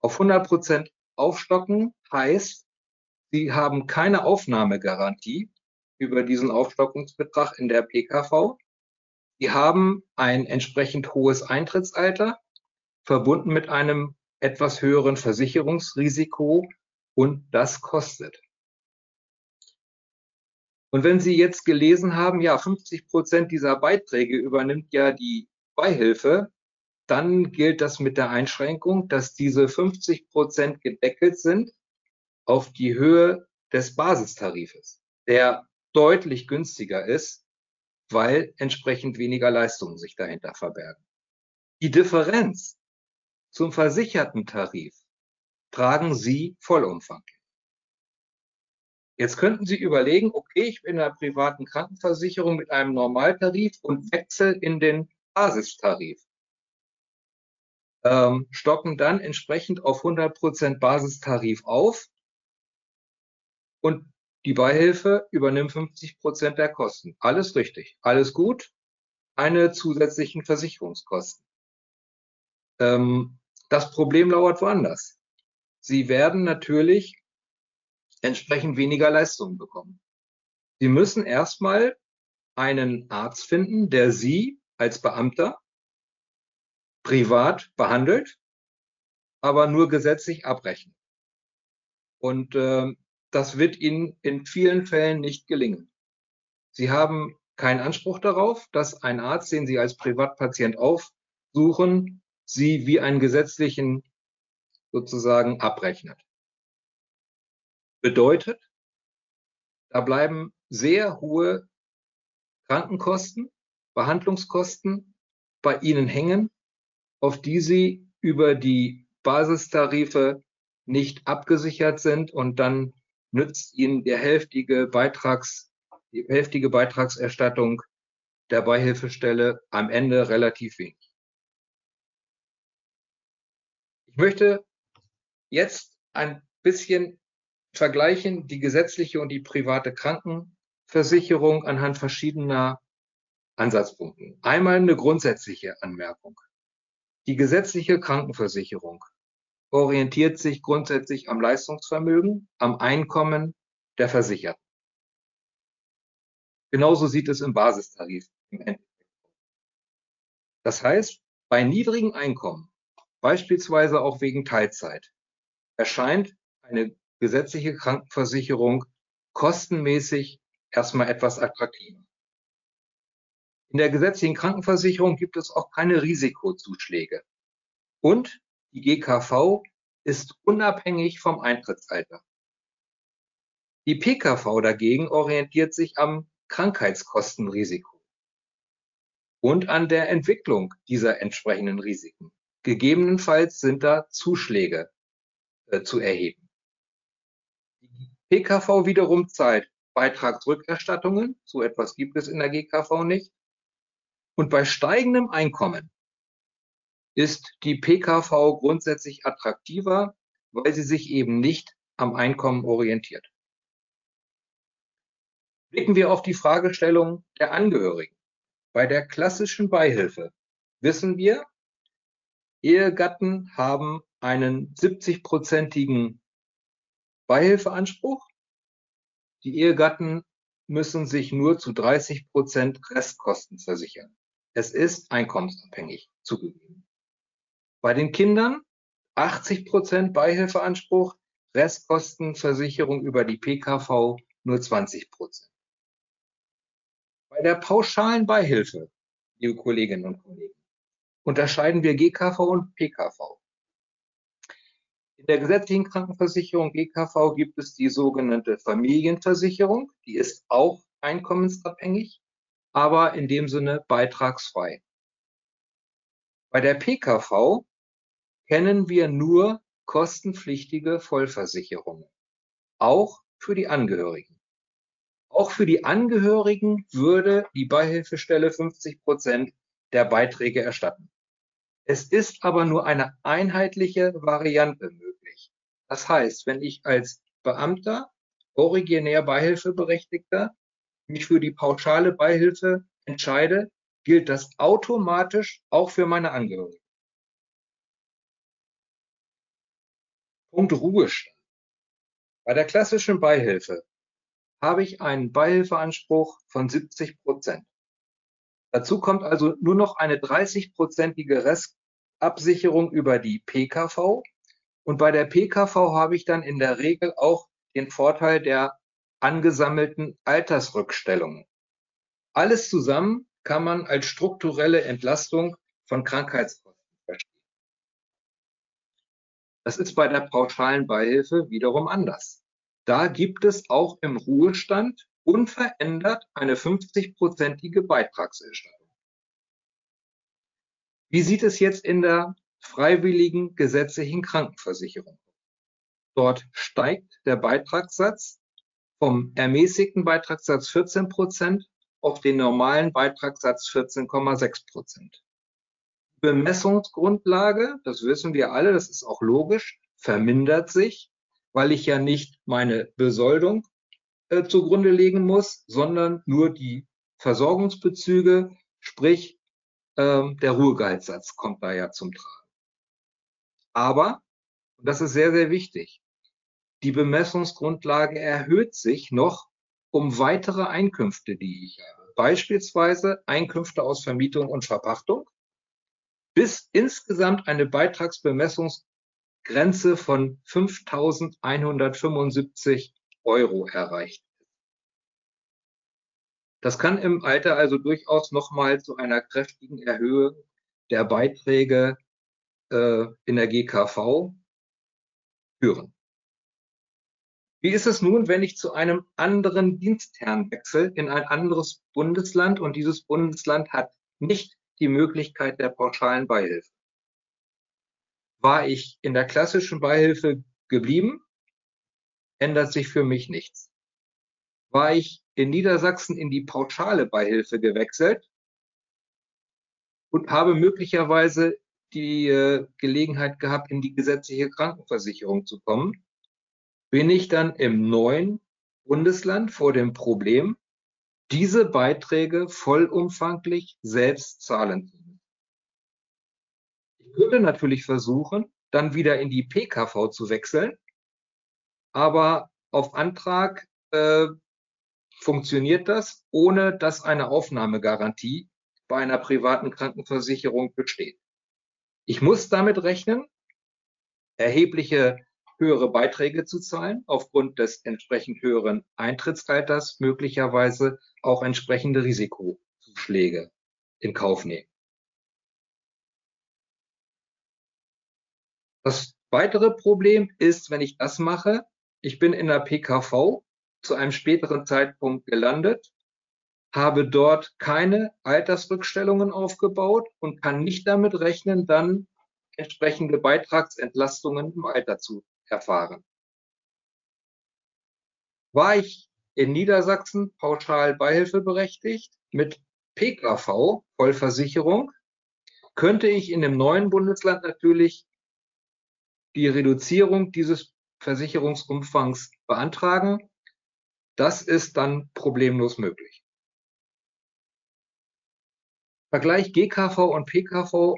Auf 100 Prozent Aufstocken heißt, Sie haben keine Aufnahmegarantie über diesen Aufstockungsbetrag in der PKV. Sie haben ein entsprechend hohes Eintrittsalter, verbunden mit einem etwas höheren Versicherungsrisiko und das kostet. Und wenn Sie jetzt gelesen haben, ja, 50 Prozent dieser Beiträge übernimmt ja die Beihilfe, dann gilt das mit der Einschränkung, dass diese 50 Prozent gedeckelt sind auf die Höhe des Basistarifes, der deutlich günstiger ist, weil entsprechend weniger Leistungen sich dahinter verbergen. Die Differenz zum versicherten Tarif tragen Sie vollumfanglich. Jetzt könnten Sie überlegen, okay, ich bin in einer privaten Krankenversicherung mit einem Normaltarif und wechsle in den Basistarif ähm, stocken dann entsprechend auf 100% Basistarif auf und die Beihilfe übernimmt 50% der Kosten. Alles richtig, alles gut, keine zusätzlichen Versicherungskosten. Ähm, das Problem lauert woanders. Sie werden natürlich entsprechend weniger Leistungen bekommen. Sie müssen erstmal einen Arzt finden, der Sie als Beamter privat behandelt, aber nur gesetzlich abrechnen. Und äh, das wird Ihnen in vielen Fällen nicht gelingen. Sie haben keinen Anspruch darauf, dass ein Arzt, den Sie als Privatpatient aufsuchen, Sie wie einen gesetzlichen sozusagen abrechnet. Bedeutet, da bleiben sehr hohe Krankenkosten, Behandlungskosten bei Ihnen hängen, auf die Sie über die Basistarife nicht abgesichert sind und dann nützt Ihnen der hälftige Beitrags, die hälftige Beitragserstattung der Beihilfestelle am Ende relativ wenig. Ich möchte jetzt ein bisschen vergleichen die gesetzliche und die private Krankenversicherung anhand verschiedener Ansatzpunkten. Einmal eine grundsätzliche Anmerkung. Die gesetzliche Krankenversicherung orientiert sich grundsätzlich am Leistungsvermögen, am Einkommen der Versicherten. Genauso sieht es im Basistarif im Endeffekt. Das heißt, bei niedrigen Einkommen, beispielsweise auch wegen Teilzeit, erscheint eine gesetzliche Krankenversicherung kostenmäßig erstmal etwas attraktiver. In der gesetzlichen Krankenversicherung gibt es auch keine Risikozuschläge. Und die GKV ist unabhängig vom Eintrittsalter. Die PKV dagegen orientiert sich am Krankheitskostenrisiko und an der Entwicklung dieser entsprechenden Risiken. Gegebenenfalls sind da Zuschläge äh, zu erheben. Die PKV wiederum zahlt Beitragsrückerstattungen, so etwas gibt es in der GKV nicht. Und bei steigendem Einkommen ist die PKV grundsätzlich attraktiver, weil sie sich eben nicht am Einkommen orientiert. Blicken wir auf die Fragestellung der Angehörigen. Bei der klassischen Beihilfe wissen wir, Ehegatten haben einen 70-prozentigen Beihilfeanspruch. Die Ehegatten müssen sich nur zu 30 Prozent Restkosten versichern. Es ist einkommensabhängig zugegeben. Bei den Kindern 80 Prozent Beihilfeanspruch, Restkostenversicherung über die PKV nur 20 Prozent. Bei der pauschalen Beihilfe, liebe Kolleginnen und Kollegen, unterscheiden wir GKV und PKV. In der gesetzlichen Krankenversicherung GKV gibt es die sogenannte Familienversicherung, die ist auch einkommensabhängig, aber in dem Sinne beitragsfrei. Bei der PKV kennen wir nur kostenpflichtige Vollversicherungen, auch für die Angehörigen. Auch für die Angehörigen würde die Beihilfestelle 50 Prozent der Beiträge erstatten. Es ist aber nur eine einheitliche Variante möglich. Das heißt, wenn ich als Beamter, originär Beihilfeberechtigter, mich für die pauschale Beihilfe entscheide, gilt das automatisch auch für meine Angehörigen. Punkt Ruhestand. Bei der klassischen Beihilfe habe ich einen Beihilfeanspruch von 70 Prozent. Dazu kommt also nur noch eine 30-prozentige Restabsicherung über die PKV. Und bei der PKV habe ich dann in der Regel auch den Vorteil der angesammelten Altersrückstellungen. Alles zusammen kann man als strukturelle Entlastung von Krankheitskosten verstehen. Das ist bei der pauschalen Beihilfe wiederum anders. Da gibt es auch im Ruhestand unverändert eine 50-prozentige Beitragserstattung. Wie sieht es jetzt in der freiwilligen gesetzlichen Krankenversicherung? Dort steigt der Beitragssatz vom ermäßigten Beitragssatz 14 Prozent auf den normalen Beitragssatz 14,6 Prozent. Bemessungsgrundlage, das wissen wir alle, das ist auch logisch, vermindert sich, weil ich ja nicht meine Besoldung äh, zugrunde legen muss, sondern nur die Versorgungsbezüge, sprich ähm, der Ruhegehaltssatz kommt da ja zum Tragen. Aber, und das ist sehr, sehr wichtig, die Bemessungsgrundlage erhöht sich noch um weitere Einkünfte, die ich habe. beispielsweise Einkünfte aus Vermietung und Verpachtung, bis insgesamt eine Beitragsbemessungsgrenze von 5.175 Euro erreicht das kann im Alter also durchaus nochmal zu einer kräftigen Erhöhung der Beiträge äh, in der GKV führen. Wie ist es nun, wenn ich zu einem anderen Dienstherrn wechsle in ein anderes Bundesland und dieses Bundesland hat nicht die Möglichkeit der pauschalen Beihilfe? War ich in der klassischen Beihilfe geblieben, ändert sich für mich nichts. War ich in Niedersachsen in die pauschale Beihilfe gewechselt und habe möglicherweise die äh, Gelegenheit gehabt, in die gesetzliche Krankenversicherung zu kommen, bin ich dann im neuen Bundesland vor dem Problem, diese Beiträge vollumfanglich selbst zahlen zu müssen. Ich könnte natürlich versuchen, dann wieder in die PKV zu wechseln, aber auf Antrag äh, funktioniert das, ohne dass eine Aufnahmegarantie bei einer privaten Krankenversicherung besteht. Ich muss damit rechnen, erhebliche höhere Beiträge zu zahlen, aufgrund des entsprechend höheren Eintrittsalters möglicherweise auch entsprechende Risikozuschläge in Kauf nehmen. Das weitere Problem ist, wenn ich das mache, ich bin in der PKV zu einem späteren Zeitpunkt gelandet, habe dort keine Altersrückstellungen aufgebaut und kann nicht damit rechnen, dann entsprechende Beitragsentlastungen im Alter zu erfahren. War ich in Niedersachsen pauschal beihilfeberechtigt mit PKV, Vollversicherung, könnte ich in dem neuen Bundesland natürlich die Reduzierung dieses Versicherungsumfangs beantragen das ist dann problemlos möglich. Vergleich GKV und PKV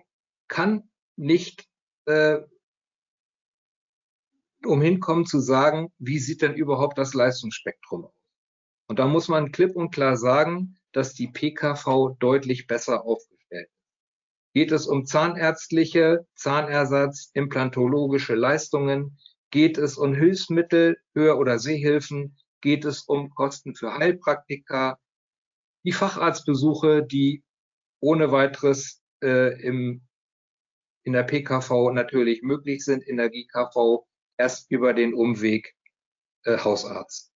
kann nicht äh, umhin kommen zu sagen, wie sieht denn überhaupt das Leistungsspektrum aus? Und da muss man klipp und klar sagen, dass die PKV deutlich besser aufgestellt ist. Geht es um zahnärztliche, Zahnersatz, implantologische Leistungen? Geht es um Hilfsmittel, Hör- oder Sehhilfen? geht es um Kosten für Heilpraktika, die Facharztbesuche, die ohne weiteres äh, im, in der PKV natürlich möglich sind, in der GKV erst über den Umweg äh, Hausarzt.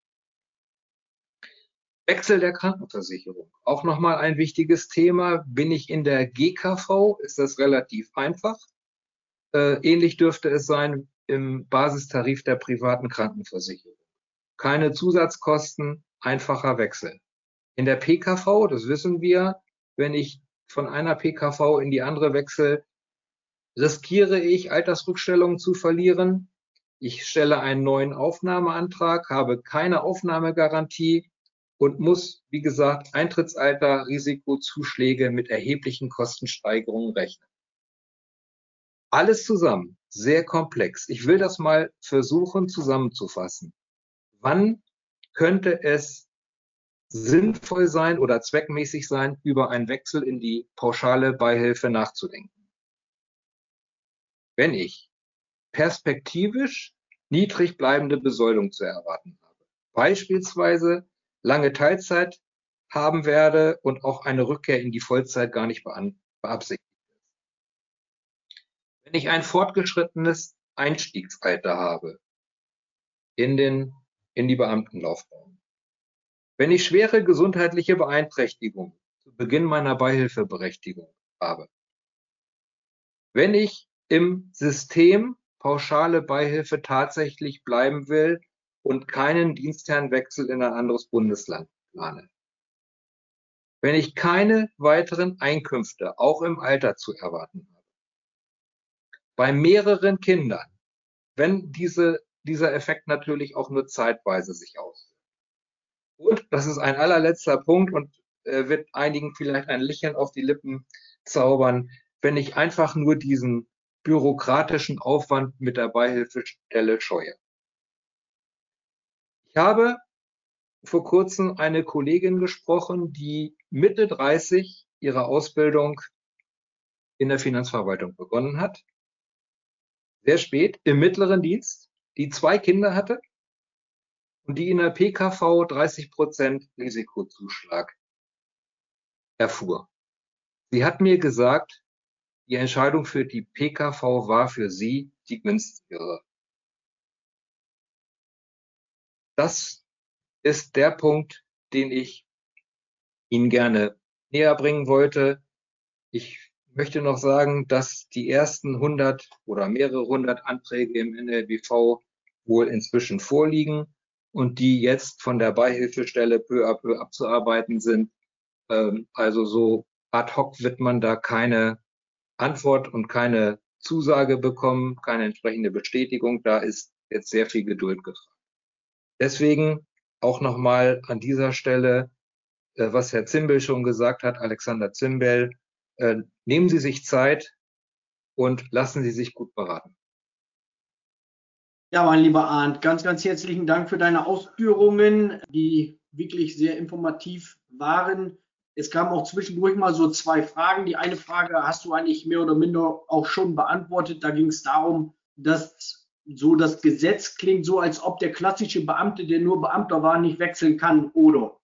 Wechsel der Krankenversicherung. Auch nochmal ein wichtiges Thema. Bin ich in der GKV, ist das relativ einfach. Äh, ähnlich dürfte es sein im Basistarif der privaten Krankenversicherung keine Zusatzkosten, einfacher Wechsel. In der PKV, das wissen wir, wenn ich von einer PKV in die andere wechsle, riskiere ich Altersrückstellungen zu verlieren. Ich stelle einen neuen Aufnahmeantrag, habe keine Aufnahmegarantie und muss, wie gesagt, Eintrittsalter, Risikozuschläge mit erheblichen Kostensteigerungen rechnen. Alles zusammen, sehr komplex. Ich will das mal versuchen zusammenzufassen wann könnte es sinnvoll sein oder zweckmäßig sein, über einen Wechsel in die pauschale Beihilfe nachzudenken. Wenn ich perspektivisch niedrig bleibende Besoldung zu erwarten habe, beispielsweise lange Teilzeit haben werde und auch eine Rückkehr in die Vollzeit gar nicht beabsichtigt. Wenn ich ein fortgeschrittenes Einstiegsalter habe in den in die Beamtenlaufbahn. Wenn ich schwere gesundheitliche Beeinträchtigung zu Beginn meiner Beihilfeberechtigung habe, wenn ich im System pauschale Beihilfe tatsächlich bleiben will und keinen Dienstherrenwechsel in ein anderes Bundesland plane, wenn ich keine weiteren Einkünfte auch im Alter zu erwarten habe, bei mehreren Kindern, wenn diese dieser Effekt natürlich auch nur zeitweise sich auswirkt. Und das ist ein allerletzter Punkt und äh, wird einigen vielleicht ein Lächeln auf die Lippen zaubern, wenn ich einfach nur diesen bürokratischen Aufwand mit der Beihilfestelle scheue. Ich habe vor kurzem eine Kollegin gesprochen, die Mitte 30 ihre Ausbildung in der Finanzverwaltung begonnen hat. Sehr spät im mittleren Dienst, die zwei Kinder hatte und die in der PKV 30 Prozent Risikozuschlag erfuhr. Sie hat mir gesagt, die Entscheidung für die PKV war für sie die günstigere. Das ist der Punkt, den ich Ihnen gerne näher bringen wollte. Ich möchte noch sagen, dass die ersten 100 oder mehrere hundert Anträge im NLBV wohl inzwischen vorliegen und die jetzt von der Beihilfestelle peu à peu abzuarbeiten sind. Ähm, also so ad hoc wird man da keine Antwort und keine Zusage bekommen, keine entsprechende Bestätigung. Da ist jetzt sehr viel Geduld gefragt. Deswegen auch nochmal an dieser Stelle, äh, was Herr Zimbel schon gesagt hat, Alexander Zimbel, äh, nehmen Sie sich Zeit und lassen Sie sich gut beraten. Ja, mein lieber Arndt, ganz, ganz herzlichen Dank für deine Ausführungen, die wirklich sehr informativ waren. Es kamen auch zwischendurch mal so zwei Fragen. Die eine Frage hast du eigentlich mehr oder minder auch schon beantwortet. Da ging es darum, dass so das Gesetz klingt so, als ob der klassische Beamte, der nur Beamter war, nicht wechseln kann oder.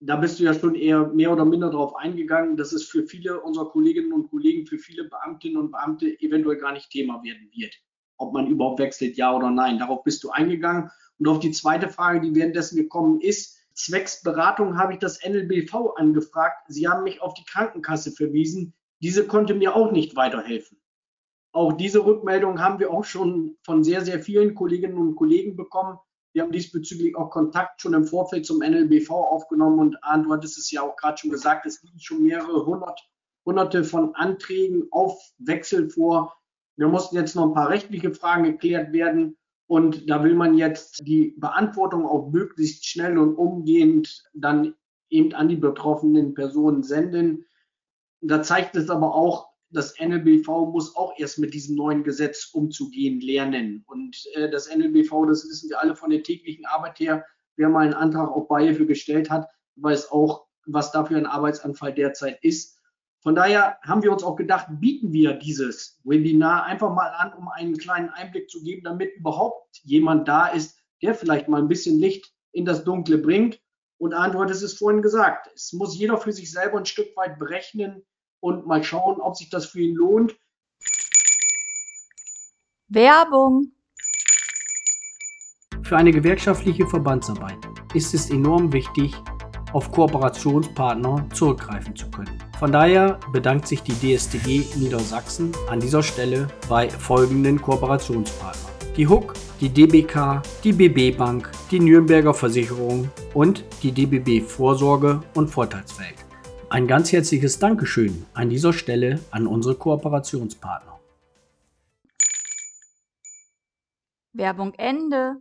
Da bist du ja schon eher mehr oder minder darauf eingegangen, dass es für viele unserer Kolleginnen und Kollegen, für viele Beamtinnen und Beamte eventuell gar nicht Thema werden wird, ob man überhaupt wechselt, ja oder nein. Darauf bist du eingegangen. Und auf die zweite Frage, die währenddessen gekommen ist, zwecks Beratung habe ich das NLBV angefragt. Sie haben mich auf die Krankenkasse verwiesen. Diese konnte mir auch nicht weiterhelfen. Auch diese Rückmeldung haben wir auch schon von sehr, sehr vielen Kolleginnen und Kollegen bekommen. Wir haben diesbezüglich auch Kontakt schon im Vorfeld zum NLBV aufgenommen und Arndt, du hattest es ja auch gerade schon gesagt, es liegen schon mehrere hundert, hunderte von Anträgen auf Wechsel vor. Wir mussten jetzt noch ein paar rechtliche Fragen geklärt werden und da will man jetzt die Beantwortung auch möglichst schnell und umgehend dann eben an die betroffenen Personen senden. Da zeigt es aber auch, das NLBV muss auch erst mit diesem neuen Gesetz umzugehen lernen. Und äh, das NLBV, das wissen wir alle von der täglichen Arbeit her, wer mal einen Antrag auf Beihilfe gestellt hat, weiß auch, was dafür ein Arbeitsanfall derzeit ist. Von daher haben wir uns auch gedacht, bieten wir dieses Webinar einfach mal an, um einen kleinen Einblick zu geben, damit überhaupt jemand da ist, der vielleicht mal ein bisschen Licht in das Dunkle bringt. Und Arndt, du hattest es vorhin gesagt, es muss jeder für sich selber ein Stück weit berechnen, und mal schauen, ob sich das für ihn lohnt. Werbung. Für eine gewerkschaftliche Verbandsarbeit ist es enorm wichtig, auf Kooperationspartner zurückgreifen zu können. Von daher bedankt sich die DSTG Niedersachsen an dieser Stelle bei folgenden Kooperationspartnern. Die HUK, die DBK, die BB Bank, die Nürnberger Versicherung und die DBB Vorsorge und Vorteilswelt. Ein ganz herzliches Dankeschön an dieser Stelle an unsere Kooperationspartner. Werbung Ende.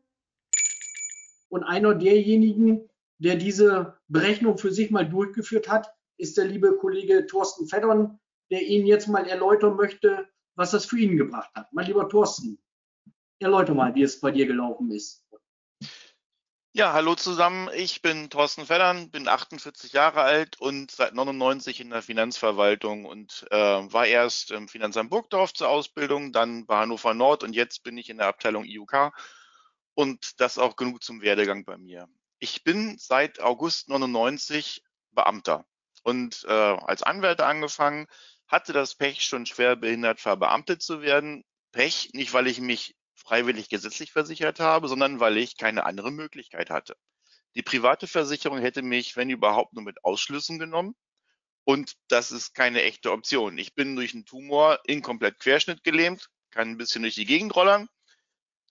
Und einer derjenigen, der diese Berechnung für sich mal durchgeführt hat, ist der liebe Kollege Thorsten Feddern, der Ihnen jetzt mal erläutern möchte, was das für ihn gebracht hat. Mein lieber Thorsten, erläuter mal, wie es bei dir gelaufen ist. Ja, hallo zusammen. Ich bin Thorsten Fellern, bin 48 Jahre alt und seit 99 in der Finanzverwaltung und äh, war erst im Finanzamt Burgdorf zur Ausbildung, dann bei Hannover Nord und jetzt bin ich in der Abteilung IUK und das auch genug zum Werdegang bei mir. Ich bin seit August 99 Beamter und äh, als Anwärter angefangen, hatte das Pech, schon schwer behindert verbeamtet zu werden. Pech, nicht weil ich mich freiwillig gesetzlich versichert habe, sondern weil ich keine andere Möglichkeit hatte. Die private Versicherung hätte mich, wenn überhaupt, nur mit Ausschlüssen genommen. Und das ist keine echte Option. Ich bin durch einen Tumor inkomplett Querschnitt gelähmt, kann ein bisschen durch die Gegend rollern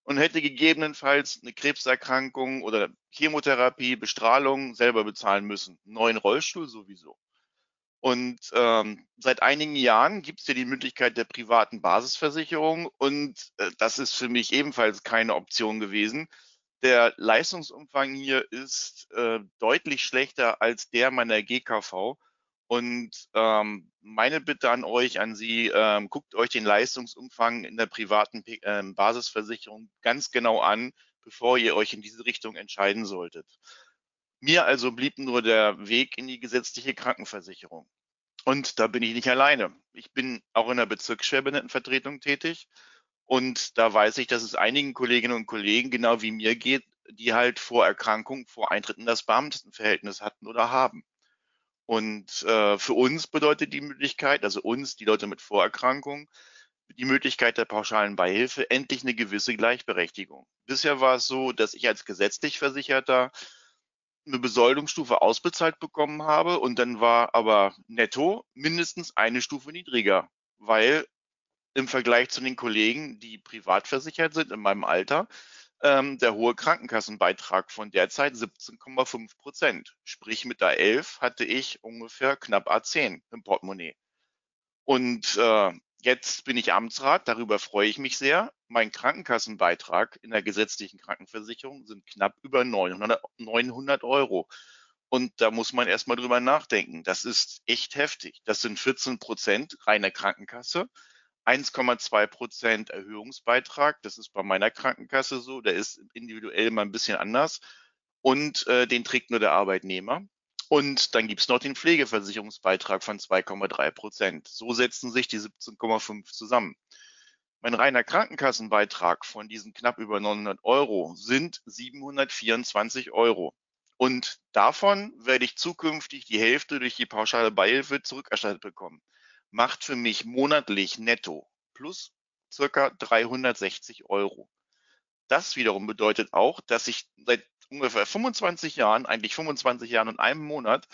und hätte gegebenenfalls eine Krebserkrankung oder Chemotherapie, Bestrahlung selber bezahlen müssen. Neuen Rollstuhl sowieso. Und ähm, seit einigen Jahren gibt es ja die Möglichkeit der privaten Basisversicherung und äh, das ist für mich ebenfalls keine Option gewesen. Der Leistungsumfang hier ist äh, deutlich schlechter als der meiner GKV. Und ähm, meine Bitte an euch, an Sie, ähm, guckt euch den Leistungsumfang in der privaten äh, Basisversicherung ganz genau an, bevor ihr euch in diese Richtung entscheiden solltet. Mir also blieb nur der Weg in die gesetzliche Krankenversicherung. Und da bin ich nicht alleine. Ich bin auch in der Bezirksschwerbehindertenvertretung tätig. Und da weiß ich, dass es einigen Kolleginnen und Kollegen genau wie mir geht, die halt vor Erkrankung, vor Eintritt in das Beamtenverhältnis hatten oder haben. Und äh, für uns bedeutet die Möglichkeit, also uns, die Leute mit Vorerkrankung, die Möglichkeit der pauschalen Beihilfe endlich eine gewisse Gleichberechtigung. Bisher war es so, dass ich als gesetzlich Versicherter eine Besoldungsstufe ausbezahlt bekommen habe und dann war aber netto mindestens eine Stufe niedriger, weil im Vergleich zu den Kollegen, die privat versichert sind in meinem Alter, ähm, der hohe Krankenkassenbeitrag von derzeit 17,5 Prozent. Sprich, mit der 11 hatte ich ungefähr knapp A10 im Portemonnaie. Und äh, Jetzt bin ich Amtsrat, darüber freue ich mich sehr. Mein Krankenkassenbeitrag in der gesetzlichen Krankenversicherung sind knapp über 900, 900 Euro. Und da muss man erstmal drüber nachdenken. Das ist echt heftig. Das sind 14 Prozent reine Krankenkasse, 1,2 Prozent Erhöhungsbeitrag. Das ist bei meiner Krankenkasse so. Der ist individuell mal ein bisschen anders. Und äh, den trägt nur der Arbeitnehmer. Und dann gibt es noch den Pflegeversicherungsbeitrag von 2,3 Prozent. So setzen sich die 17,5 zusammen. Mein reiner Krankenkassenbeitrag von diesen knapp über 900 Euro sind 724 Euro. Und davon werde ich zukünftig die Hälfte durch die pauschale Beihilfe zurückerstattet bekommen. Macht für mich monatlich netto plus circa 360 Euro. Das wiederum bedeutet auch, dass ich seit ungefähr 25 Jahren, eigentlich 25 Jahren und einem Monat,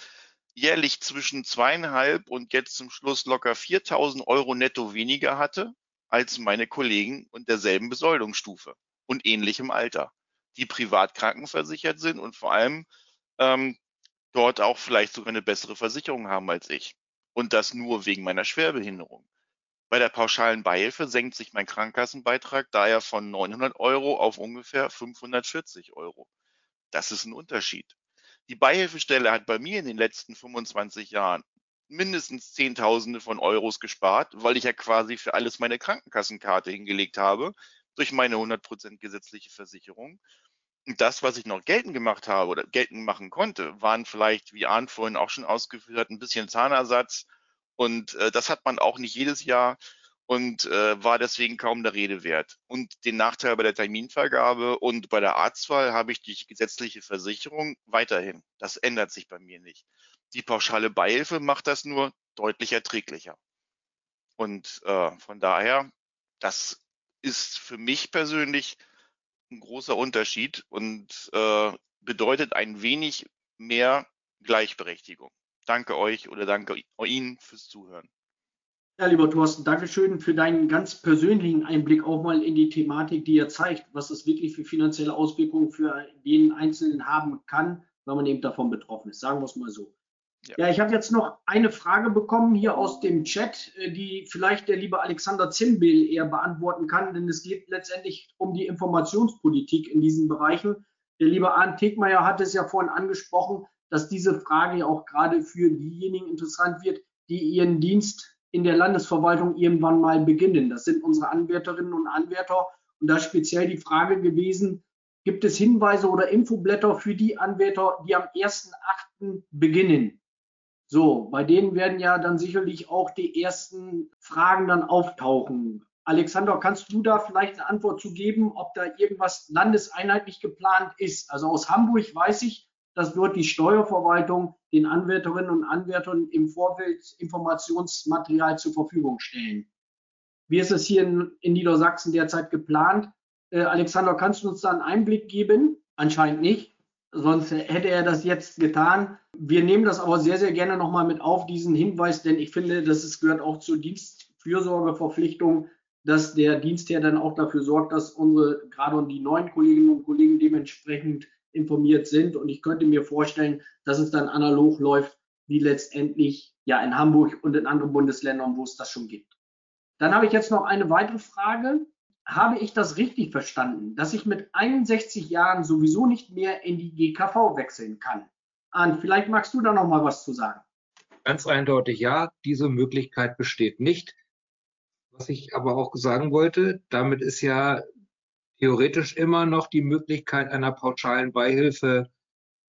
jährlich zwischen zweieinhalb und jetzt zum Schluss locker 4000 Euro netto weniger hatte als meine Kollegen und derselben Besoldungsstufe und ähnlichem Alter, die privat krankenversichert sind und vor allem ähm, dort auch vielleicht sogar eine bessere Versicherung haben als ich. Und das nur wegen meiner Schwerbehinderung. Bei der pauschalen Beihilfe senkt sich mein Krankenkassenbeitrag daher von 900 Euro auf ungefähr 540 Euro. Das ist ein Unterschied. Die Beihilfestelle hat bei mir in den letzten 25 Jahren mindestens Zehntausende von Euros gespart, weil ich ja quasi für alles meine Krankenkassenkarte hingelegt habe durch meine 100% gesetzliche Versicherung. Und das, was ich noch geltend gemacht habe oder geltend machen konnte, waren vielleicht, wie Arndt vorhin auch schon ausgeführt hat, ein bisschen Zahnersatz. Und äh, das hat man auch nicht jedes Jahr und äh, war deswegen kaum der Rede wert. Und den Nachteil bei der Terminvergabe und bei der Arztwahl habe ich die gesetzliche Versicherung weiterhin. Das ändert sich bei mir nicht. Die pauschale Beihilfe macht das nur deutlich erträglicher. Und äh, von daher, das ist für mich persönlich ein großer Unterschied und äh, bedeutet ein wenig mehr Gleichberechtigung. Danke euch oder danke Ihnen fürs Zuhören. Ja, lieber Thorsten, Dankeschön für deinen ganz persönlichen Einblick auch mal in die Thematik, die er zeigt, was es wirklich für finanzielle Auswirkungen für jeden Einzelnen haben kann, wenn man eben davon betroffen ist. Sagen wir es mal so. Ja, ja ich habe jetzt noch eine Frage bekommen hier aus dem Chat, äh, die vielleicht der liebe Alexander Zimbil eher beantworten kann, denn es geht letztendlich um die Informationspolitik in diesen Bereichen. Der liebe Arndt Tegmeier hat es ja vorhin angesprochen, dass diese Frage ja auch gerade für diejenigen interessant wird, die ihren Dienst in der Landesverwaltung irgendwann mal beginnen. Das sind unsere Anwärterinnen und Anwärter. Und da ist speziell die Frage gewesen, gibt es Hinweise oder Infoblätter für die Anwärter, die am 1.8. beginnen? So, bei denen werden ja dann sicherlich auch die ersten Fragen dann auftauchen. Alexander, kannst du da vielleicht eine Antwort zu geben, ob da irgendwas landeseinheitlich geplant ist? Also aus Hamburg weiß ich, dass dort die Steuerverwaltung den Anwärterinnen und Anwärtern im Vorfeld Informationsmaterial zur Verfügung stellen. Wie ist es hier in, in Niedersachsen derzeit geplant? Äh, Alexander, kannst du uns da einen Einblick geben? Anscheinend nicht. Sonst hätte er das jetzt getan. Wir nehmen das aber sehr, sehr gerne nochmal mit auf, diesen Hinweis, denn ich finde, dass es gehört auch zur Dienstfürsorgeverpflichtung, dass der Dienstherr dann auch dafür sorgt, dass unsere, gerade die neuen Kolleginnen und Kollegen dementsprechend informiert sind. Und ich könnte mir vorstellen, dass es dann analog läuft, wie letztendlich ja in Hamburg und in anderen Bundesländern, wo es das schon gibt. Dann habe ich jetzt noch eine weitere Frage. Habe ich das richtig verstanden, dass ich mit 61 Jahren sowieso nicht mehr in die GKV wechseln kann? Arndt, vielleicht magst du da noch mal was zu sagen. Ganz eindeutig ja, diese Möglichkeit besteht nicht. Was ich aber auch sagen wollte, damit ist ja theoretisch immer noch die Möglichkeit einer pauschalen Beihilfe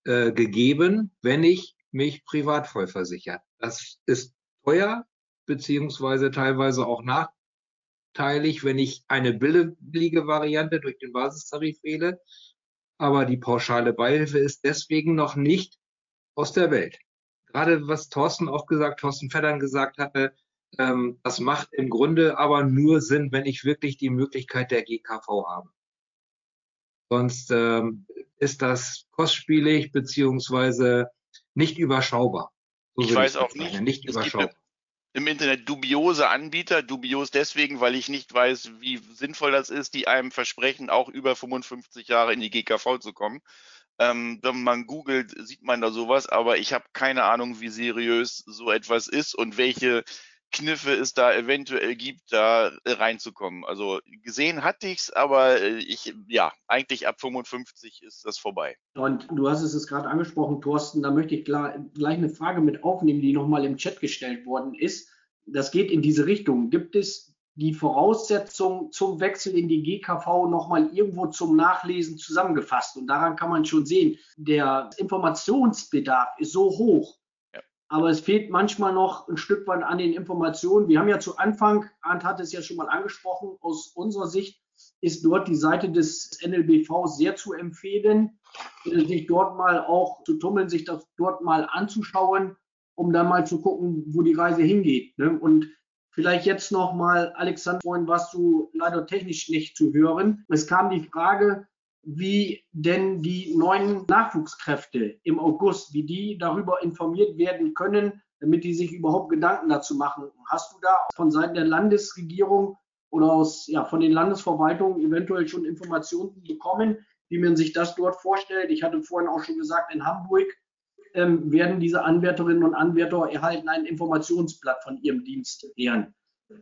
äh, gegeben, wenn ich mich privat vollversichert. Das ist teuer, beziehungsweise teilweise auch nachteilig, wenn ich eine billige Variante durch den Basistarif wähle. Aber die pauschale Beihilfe ist deswegen noch nicht aus der Welt. Gerade was Thorsten auch gesagt, Thorsten Feddern gesagt hatte, ähm, das macht im Grunde aber nur Sinn, wenn ich wirklich die Möglichkeit der GKV habe. Sonst ähm, ist das kostspielig beziehungsweise nicht überschaubar. So ich weiß auch nicht, nicht überschaubar. Im Internet dubiose Anbieter, dubios deswegen, weil ich nicht weiß, wie sinnvoll das ist, die einem versprechen, auch über 55 Jahre in die GKV zu kommen. Ähm, wenn man googelt, sieht man da sowas, aber ich habe keine Ahnung, wie seriös so etwas ist und welche Kniffe es da eventuell gibt, da reinzukommen. Also gesehen hatte ich es, aber äh, ich, ja, eigentlich ab 55 ist das vorbei. Und du hast es gerade angesprochen, Thorsten, da möchte ich gleich eine Frage mit aufnehmen, die nochmal im Chat gestellt worden ist. Das geht in diese Richtung. Gibt es die Voraussetzung zum Wechsel in die GKV nochmal irgendwo zum Nachlesen zusammengefasst? Und daran kann man schon sehen, der Informationsbedarf ist so hoch, aber es fehlt manchmal noch ein Stück weit an den Informationen. Wir haben ja zu Anfang, Arndt hat es ja schon mal angesprochen, aus unserer Sicht ist dort die Seite des NLBV sehr zu empfehlen, sich dort mal auch zu tummeln, sich das dort mal anzuschauen, um dann mal zu gucken, wo die Reise hingeht. Ne? Und vielleicht jetzt noch mal, Alexander, vorhin warst du leider technisch nicht zu hören. Es kam die Frage, wie denn die neuen Nachwuchskräfte im August, wie die darüber informiert werden können, damit die sich überhaupt Gedanken dazu machen. Hast du da von Seiten der Landesregierung oder aus, ja, von den Landesverwaltungen eventuell schon Informationen bekommen, wie man sich das dort vorstellt? Ich hatte vorhin auch schon gesagt, in Hamburg ähm, werden diese Anwärterinnen und Anwärter erhalten ein Informationsblatt von ihrem Dienst ehren.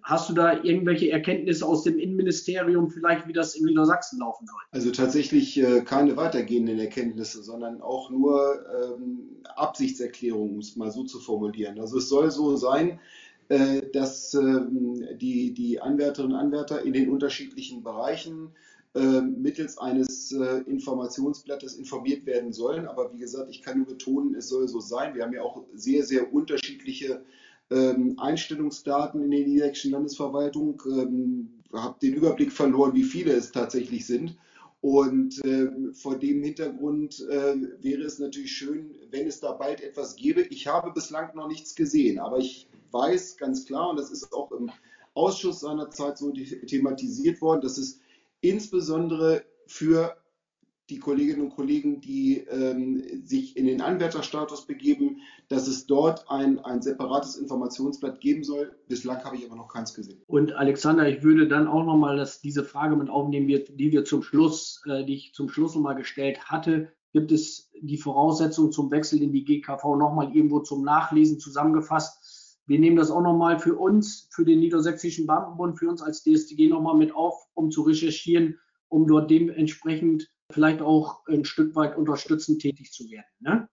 Hast du da irgendwelche Erkenntnisse aus dem Innenministerium vielleicht, wie das in Niedersachsen laufen soll? Also tatsächlich äh, keine weitergehenden Erkenntnisse, sondern auch nur ähm, Absichtserklärungen, um es mal so zu formulieren. Also es soll so sein, äh, dass äh, die, die Anwärterinnen und Anwärter in den unterschiedlichen Bereichen äh, mittels eines äh, Informationsblattes informiert werden sollen. Aber wie gesagt, ich kann nur betonen, es soll so sein. Wir haben ja auch sehr, sehr unterschiedliche ähm, Einstellungsdaten in der niedersächsischen Landesverwaltung. Ähm, habe den Überblick verloren, wie viele es tatsächlich sind. Und äh, vor dem Hintergrund äh, wäre es natürlich schön, wenn es da bald etwas gäbe. Ich habe bislang noch nichts gesehen, aber ich weiß ganz klar, und das ist auch im Ausschuss seinerzeit so thematisiert worden, dass es insbesondere für die Kolleginnen und Kollegen, die ähm, sich in den Anwärterstatus begeben, dass es dort ein, ein separates Informationsblatt geben soll. Bislang habe ich aber noch keins gesehen. Und Alexander, ich würde dann auch nochmal diese Frage mit aufnehmen, die wir zum Schluss, äh, die ich zum Schluss nochmal gestellt hatte. Gibt es die Voraussetzungen zum Wechsel in die GKV nochmal irgendwo zum Nachlesen zusammengefasst? Wir nehmen das auch nochmal für uns, für den Niedersächsischen Beamtenbund, für uns als DSTG nochmal mit auf, um zu recherchieren, um dort dementsprechend vielleicht auch ein Stück weit unterstützend tätig zu werden. Ne?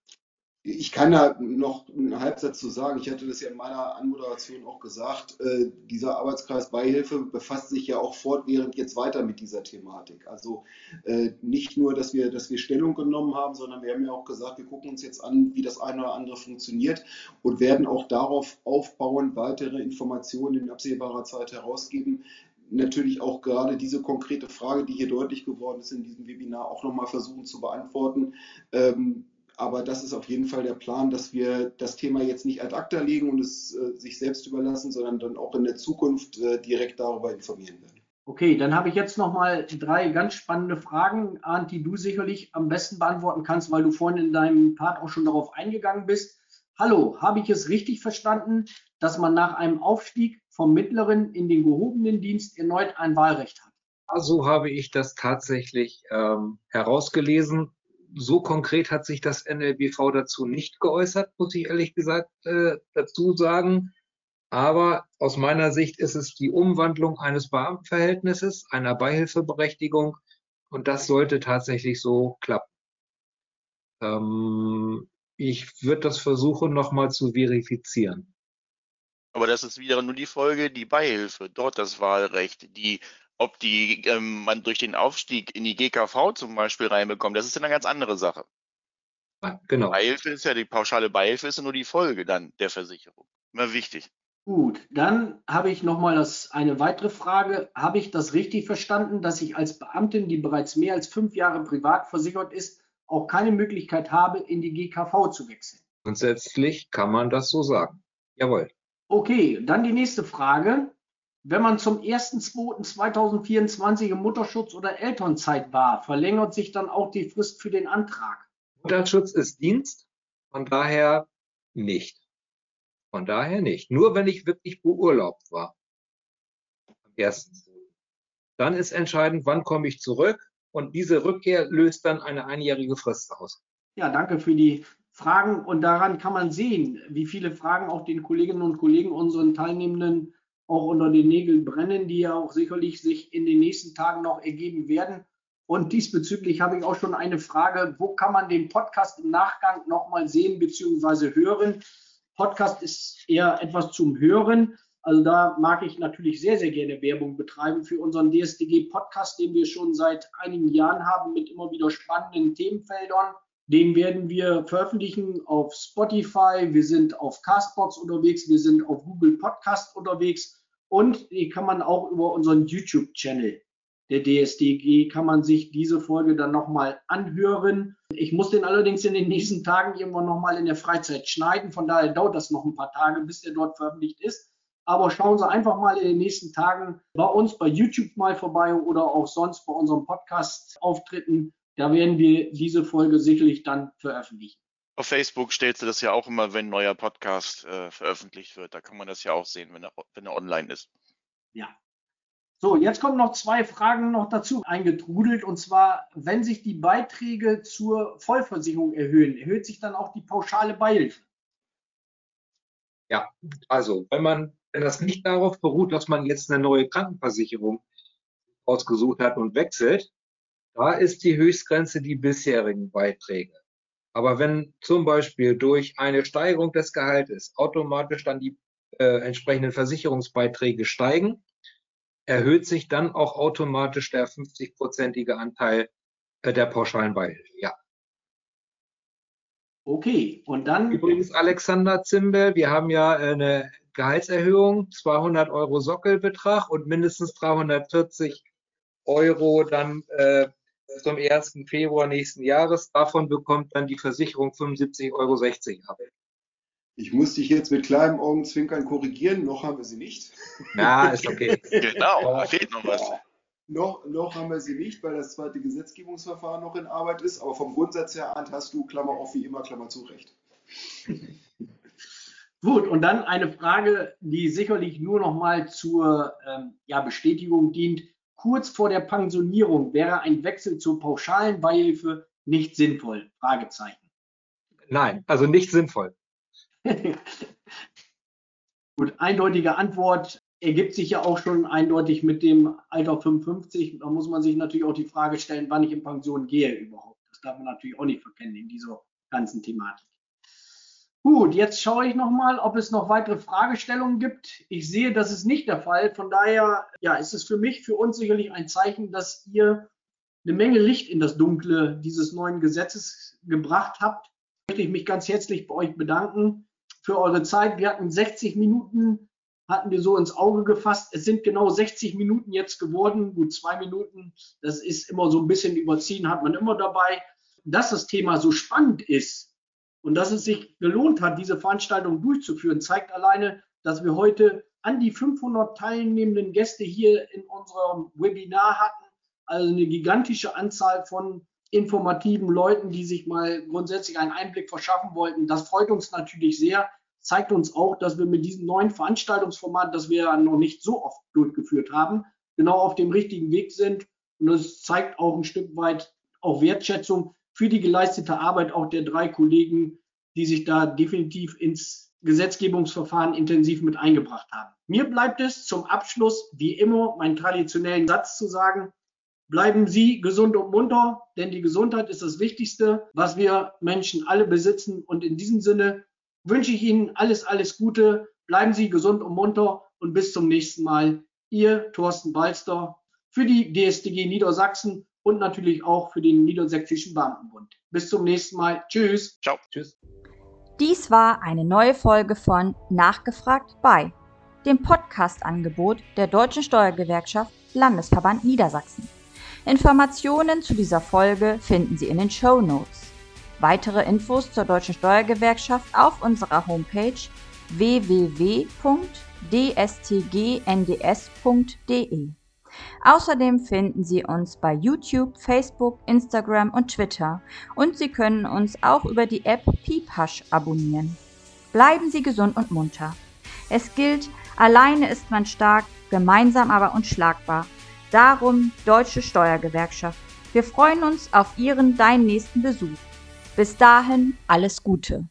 Ich kann da noch einen Halbsatz zu sagen. Ich hatte das ja in meiner Anmoderation auch gesagt. Äh, dieser Arbeitskreis Beihilfe befasst sich ja auch fortwährend jetzt weiter mit dieser Thematik. Also äh, nicht nur, dass wir, dass wir Stellung genommen haben, sondern wir haben ja auch gesagt, wir gucken uns jetzt an, wie das eine oder andere funktioniert und werden auch darauf aufbauen, weitere Informationen in absehbarer Zeit herausgeben, natürlich auch gerade diese konkrete Frage, die hier deutlich geworden ist in diesem Webinar, auch nochmal versuchen zu beantworten. Ähm, aber das ist auf jeden Fall der Plan, dass wir das Thema jetzt nicht ad acta legen und es äh, sich selbst überlassen, sondern dann auch in der Zukunft äh, direkt darüber informieren werden. Okay, dann habe ich jetzt noch mal drei ganz spannende Fragen, Arndt, die du sicherlich am besten beantworten kannst, weil du vorhin in deinem Part auch schon darauf eingegangen bist. Hallo, habe ich es richtig verstanden, dass man nach einem Aufstieg vom mittleren in den gehobenen Dienst erneut ein Wahlrecht hat. So habe ich das tatsächlich ähm, herausgelesen. So konkret hat sich das NLBV dazu nicht geäußert, muss ich ehrlich gesagt äh, dazu sagen. Aber aus meiner Sicht ist es die Umwandlung eines Beamtenverhältnisses, einer Beihilfeberechtigung. Und das sollte tatsächlich so klappen. Ähm, ich würde das versuchen, nochmal zu verifizieren. Aber das ist wieder nur die Folge, die Beihilfe, dort das Wahlrecht, die, ob die ähm, man durch den Aufstieg in die GKV zum Beispiel reinbekommt, das ist eine ganz andere Sache. Genau. Beihilfe ist ja die pauschale Beihilfe ist ja nur die Folge dann der Versicherung. Immer wichtig. Gut, dann habe ich noch mal das, eine weitere Frage. Habe ich das richtig verstanden, dass ich als Beamtin, die bereits mehr als fünf Jahre privat versichert ist, auch keine Möglichkeit habe, in die GKV zu wechseln? Grundsätzlich kann man das so sagen. Jawohl. Okay, dann die nächste Frage. Wenn man zum 1.2.2024 im Mutterschutz oder Elternzeit war, verlängert sich dann auch die Frist für den Antrag? Mutterschutz ist Dienst, von daher nicht. Von daher nicht. Nur wenn ich wirklich beurlaubt war. Erstens. Dann ist entscheidend, wann komme ich zurück und diese Rückkehr löst dann eine einjährige Frist aus. Ja, danke für die Fragen und daran kann man sehen, wie viele Fragen auch den Kolleginnen und Kollegen, unseren Teilnehmenden auch unter den Nägeln brennen, die ja auch sicherlich sich in den nächsten Tagen noch ergeben werden. Und diesbezüglich habe ich auch schon eine Frage, wo kann man den Podcast im Nachgang nochmal sehen bzw. hören? Podcast ist eher etwas zum Hören. Also da mag ich natürlich sehr, sehr gerne Werbung betreiben für unseren DSDG-Podcast, den wir schon seit einigen Jahren haben mit immer wieder spannenden Themenfeldern. Den werden wir veröffentlichen auf Spotify, wir sind auf Castbox unterwegs, wir sind auf Google Podcast unterwegs und die kann man auch über unseren YouTube-Channel der DSDG kann man sich diese Folge dann nochmal anhören. Ich muss den allerdings in den nächsten Tagen irgendwann nochmal in der Freizeit schneiden. Von daher dauert das noch ein paar Tage, bis der dort veröffentlicht ist. Aber schauen Sie einfach mal in den nächsten Tagen bei uns bei YouTube mal vorbei oder auch sonst bei unserem Podcast-Auftritten. Da werden wir diese Folge sicherlich dann veröffentlichen. Auf Facebook stellst du das ja auch immer, wenn ein neuer Podcast äh, veröffentlicht wird. Da kann man das ja auch sehen, wenn er, wenn er online ist. Ja. So, jetzt kommen noch zwei Fragen noch dazu eingetrudelt. Und zwar, wenn sich die Beiträge zur Vollversicherung erhöhen, erhöht sich dann auch die pauschale Beihilfe? Ja, also wenn man, wenn das nicht darauf beruht, dass man jetzt eine neue Krankenversicherung ausgesucht hat und wechselt, da ist die Höchstgrenze die bisherigen Beiträge. Aber wenn zum Beispiel durch eine Steigerung des Gehaltes automatisch dann die äh, entsprechenden Versicherungsbeiträge steigen, erhöht sich dann auch automatisch der 50-prozentige Anteil äh, der pauschalen Beihilfe. Ja. Okay, und dann. Übrigens, Alexander Zimbel, wir haben ja eine Gehaltserhöhung, 200 Euro Sockelbetrag und mindestens 340 Euro dann äh, zum 1. Februar nächsten Jahres. Davon bekommt dann die Versicherung 75,60 Euro ab. Ich muss dich jetzt mit kleinem Augenzwinkern korrigieren, noch haben wir sie nicht. Ja, ist okay. genau, da fehlt noch was. Noch, noch haben wir sie nicht, weil das zweite Gesetzgebungsverfahren noch in Arbeit ist, aber vom Grundsatz her Arndt, hast du, Klammer auf, wie immer, Klammer zu, recht. Gut, und dann eine Frage, die sicherlich nur noch mal zur ähm, ja, Bestätigung dient. Kurz vor der Pensionierung wäre ein Wechsel zur pauschalen Beihilfe nicht sinnvoll? Fragezeichen. Nein, also nicht sinnvoll. Gut, eindeutige Antwort ergibt sich ja auch schon eindeutig mit dem Alter 55. Da muss man sich natürlich auch die Frage stellen, wann ich in Pension gehe überhaupt. Das darf man natürlich auch nicht verkennen in dieser ganzen Thematik. Gut, jetzt schaue ich nochmal, ob es noch weitere Fragestellungen gibt. Ich sehe, das ist nicht der Fall. Von daher ja, ist es für mich, für uns sicherlich ein Zeichen, dass ihr eine Menge Licht in das Dunkle dieses neuen Gesetzes gebracht habt. Möchte ich mich ganz herzlich bei euch bedanken für eure Zeit. Wir hatten 60 Minuten, hatten wir so ins Auge gefasst. Es sind genau 60 Minuten jetzt geworden. Gut, zwei Minuten, das ist immer so ein bisschen überziehen, hat man immer dabei. Dass das Thema so spannend ist und dass es sich gelohnt hat, diese Veranstaltung durchzuführen, zeigt alleine, dass wir heute an die 500 teilnehmenden Gäste hier in unserem Webinar hatten. Also eine gigantische Anzahl von informativen Leuten, die sich mal grundsätzlich einen Einblick verschaffen wollten. Das freut uns natürlich sehr, zeigt uns auch, dass wir mit diesem neuen Veranstaltungsformat, das wir ja noch nicht so oft durchgeführt haben, genau auf dem richtigen Weg sind. Und es zeigt auch ein Stück weit auch Wertschätzung für die geleistete Arbeit auch der drei Kollegen, die sich da definitiv ins Gesetzgebungsverfahren intensiv mit eingebracht haben. Mir bleibt es zum Abschluss, wie immer, meinen traditionellen Satz zu sagen. Bleiben Sie gesund und munter, denn die Gesundheit ist das Wichtigste, was wir Menschen alle besitzen. Und in diesem Sinne wünsche ich Ihnen alles, alles Gute. Bleiben Sie gesund und munter und bis zum nächsten Mal. Ihr Thorsten Balster für die DSDG Niedersachsen und natürlich auch für den Niedersächsischen Beamtenbund. Bis zum nächsten Mal. Tschüss. Ciao. Tschüss. Dies war eine neue Folge von Nachgefragt bei dem Podcast-Angebot der Deutschen Steuergewerkschaft Landesverband Niedersachsen. Informationen zu dieser Folge finden Sie in den Show Notes. Weitere Infos zur Deutschen Steuergewerkschaft auf unserer Homepage www.dstgnds.de. Außerdem finden Sie uns bei YouTube, Facebook, Instagram und Twitter und Sie können uns auch über die App Piephash abonnieren. Bleiben Sie gesund und munter. Es gilt, alleine ist man stark, gemeinsam aber unschlagbar. Darum Deutsche Steuergewerkschaft. Wir freuen uns auf Ihren, deinen nächsten Besuch. Bis dahin alles Gute.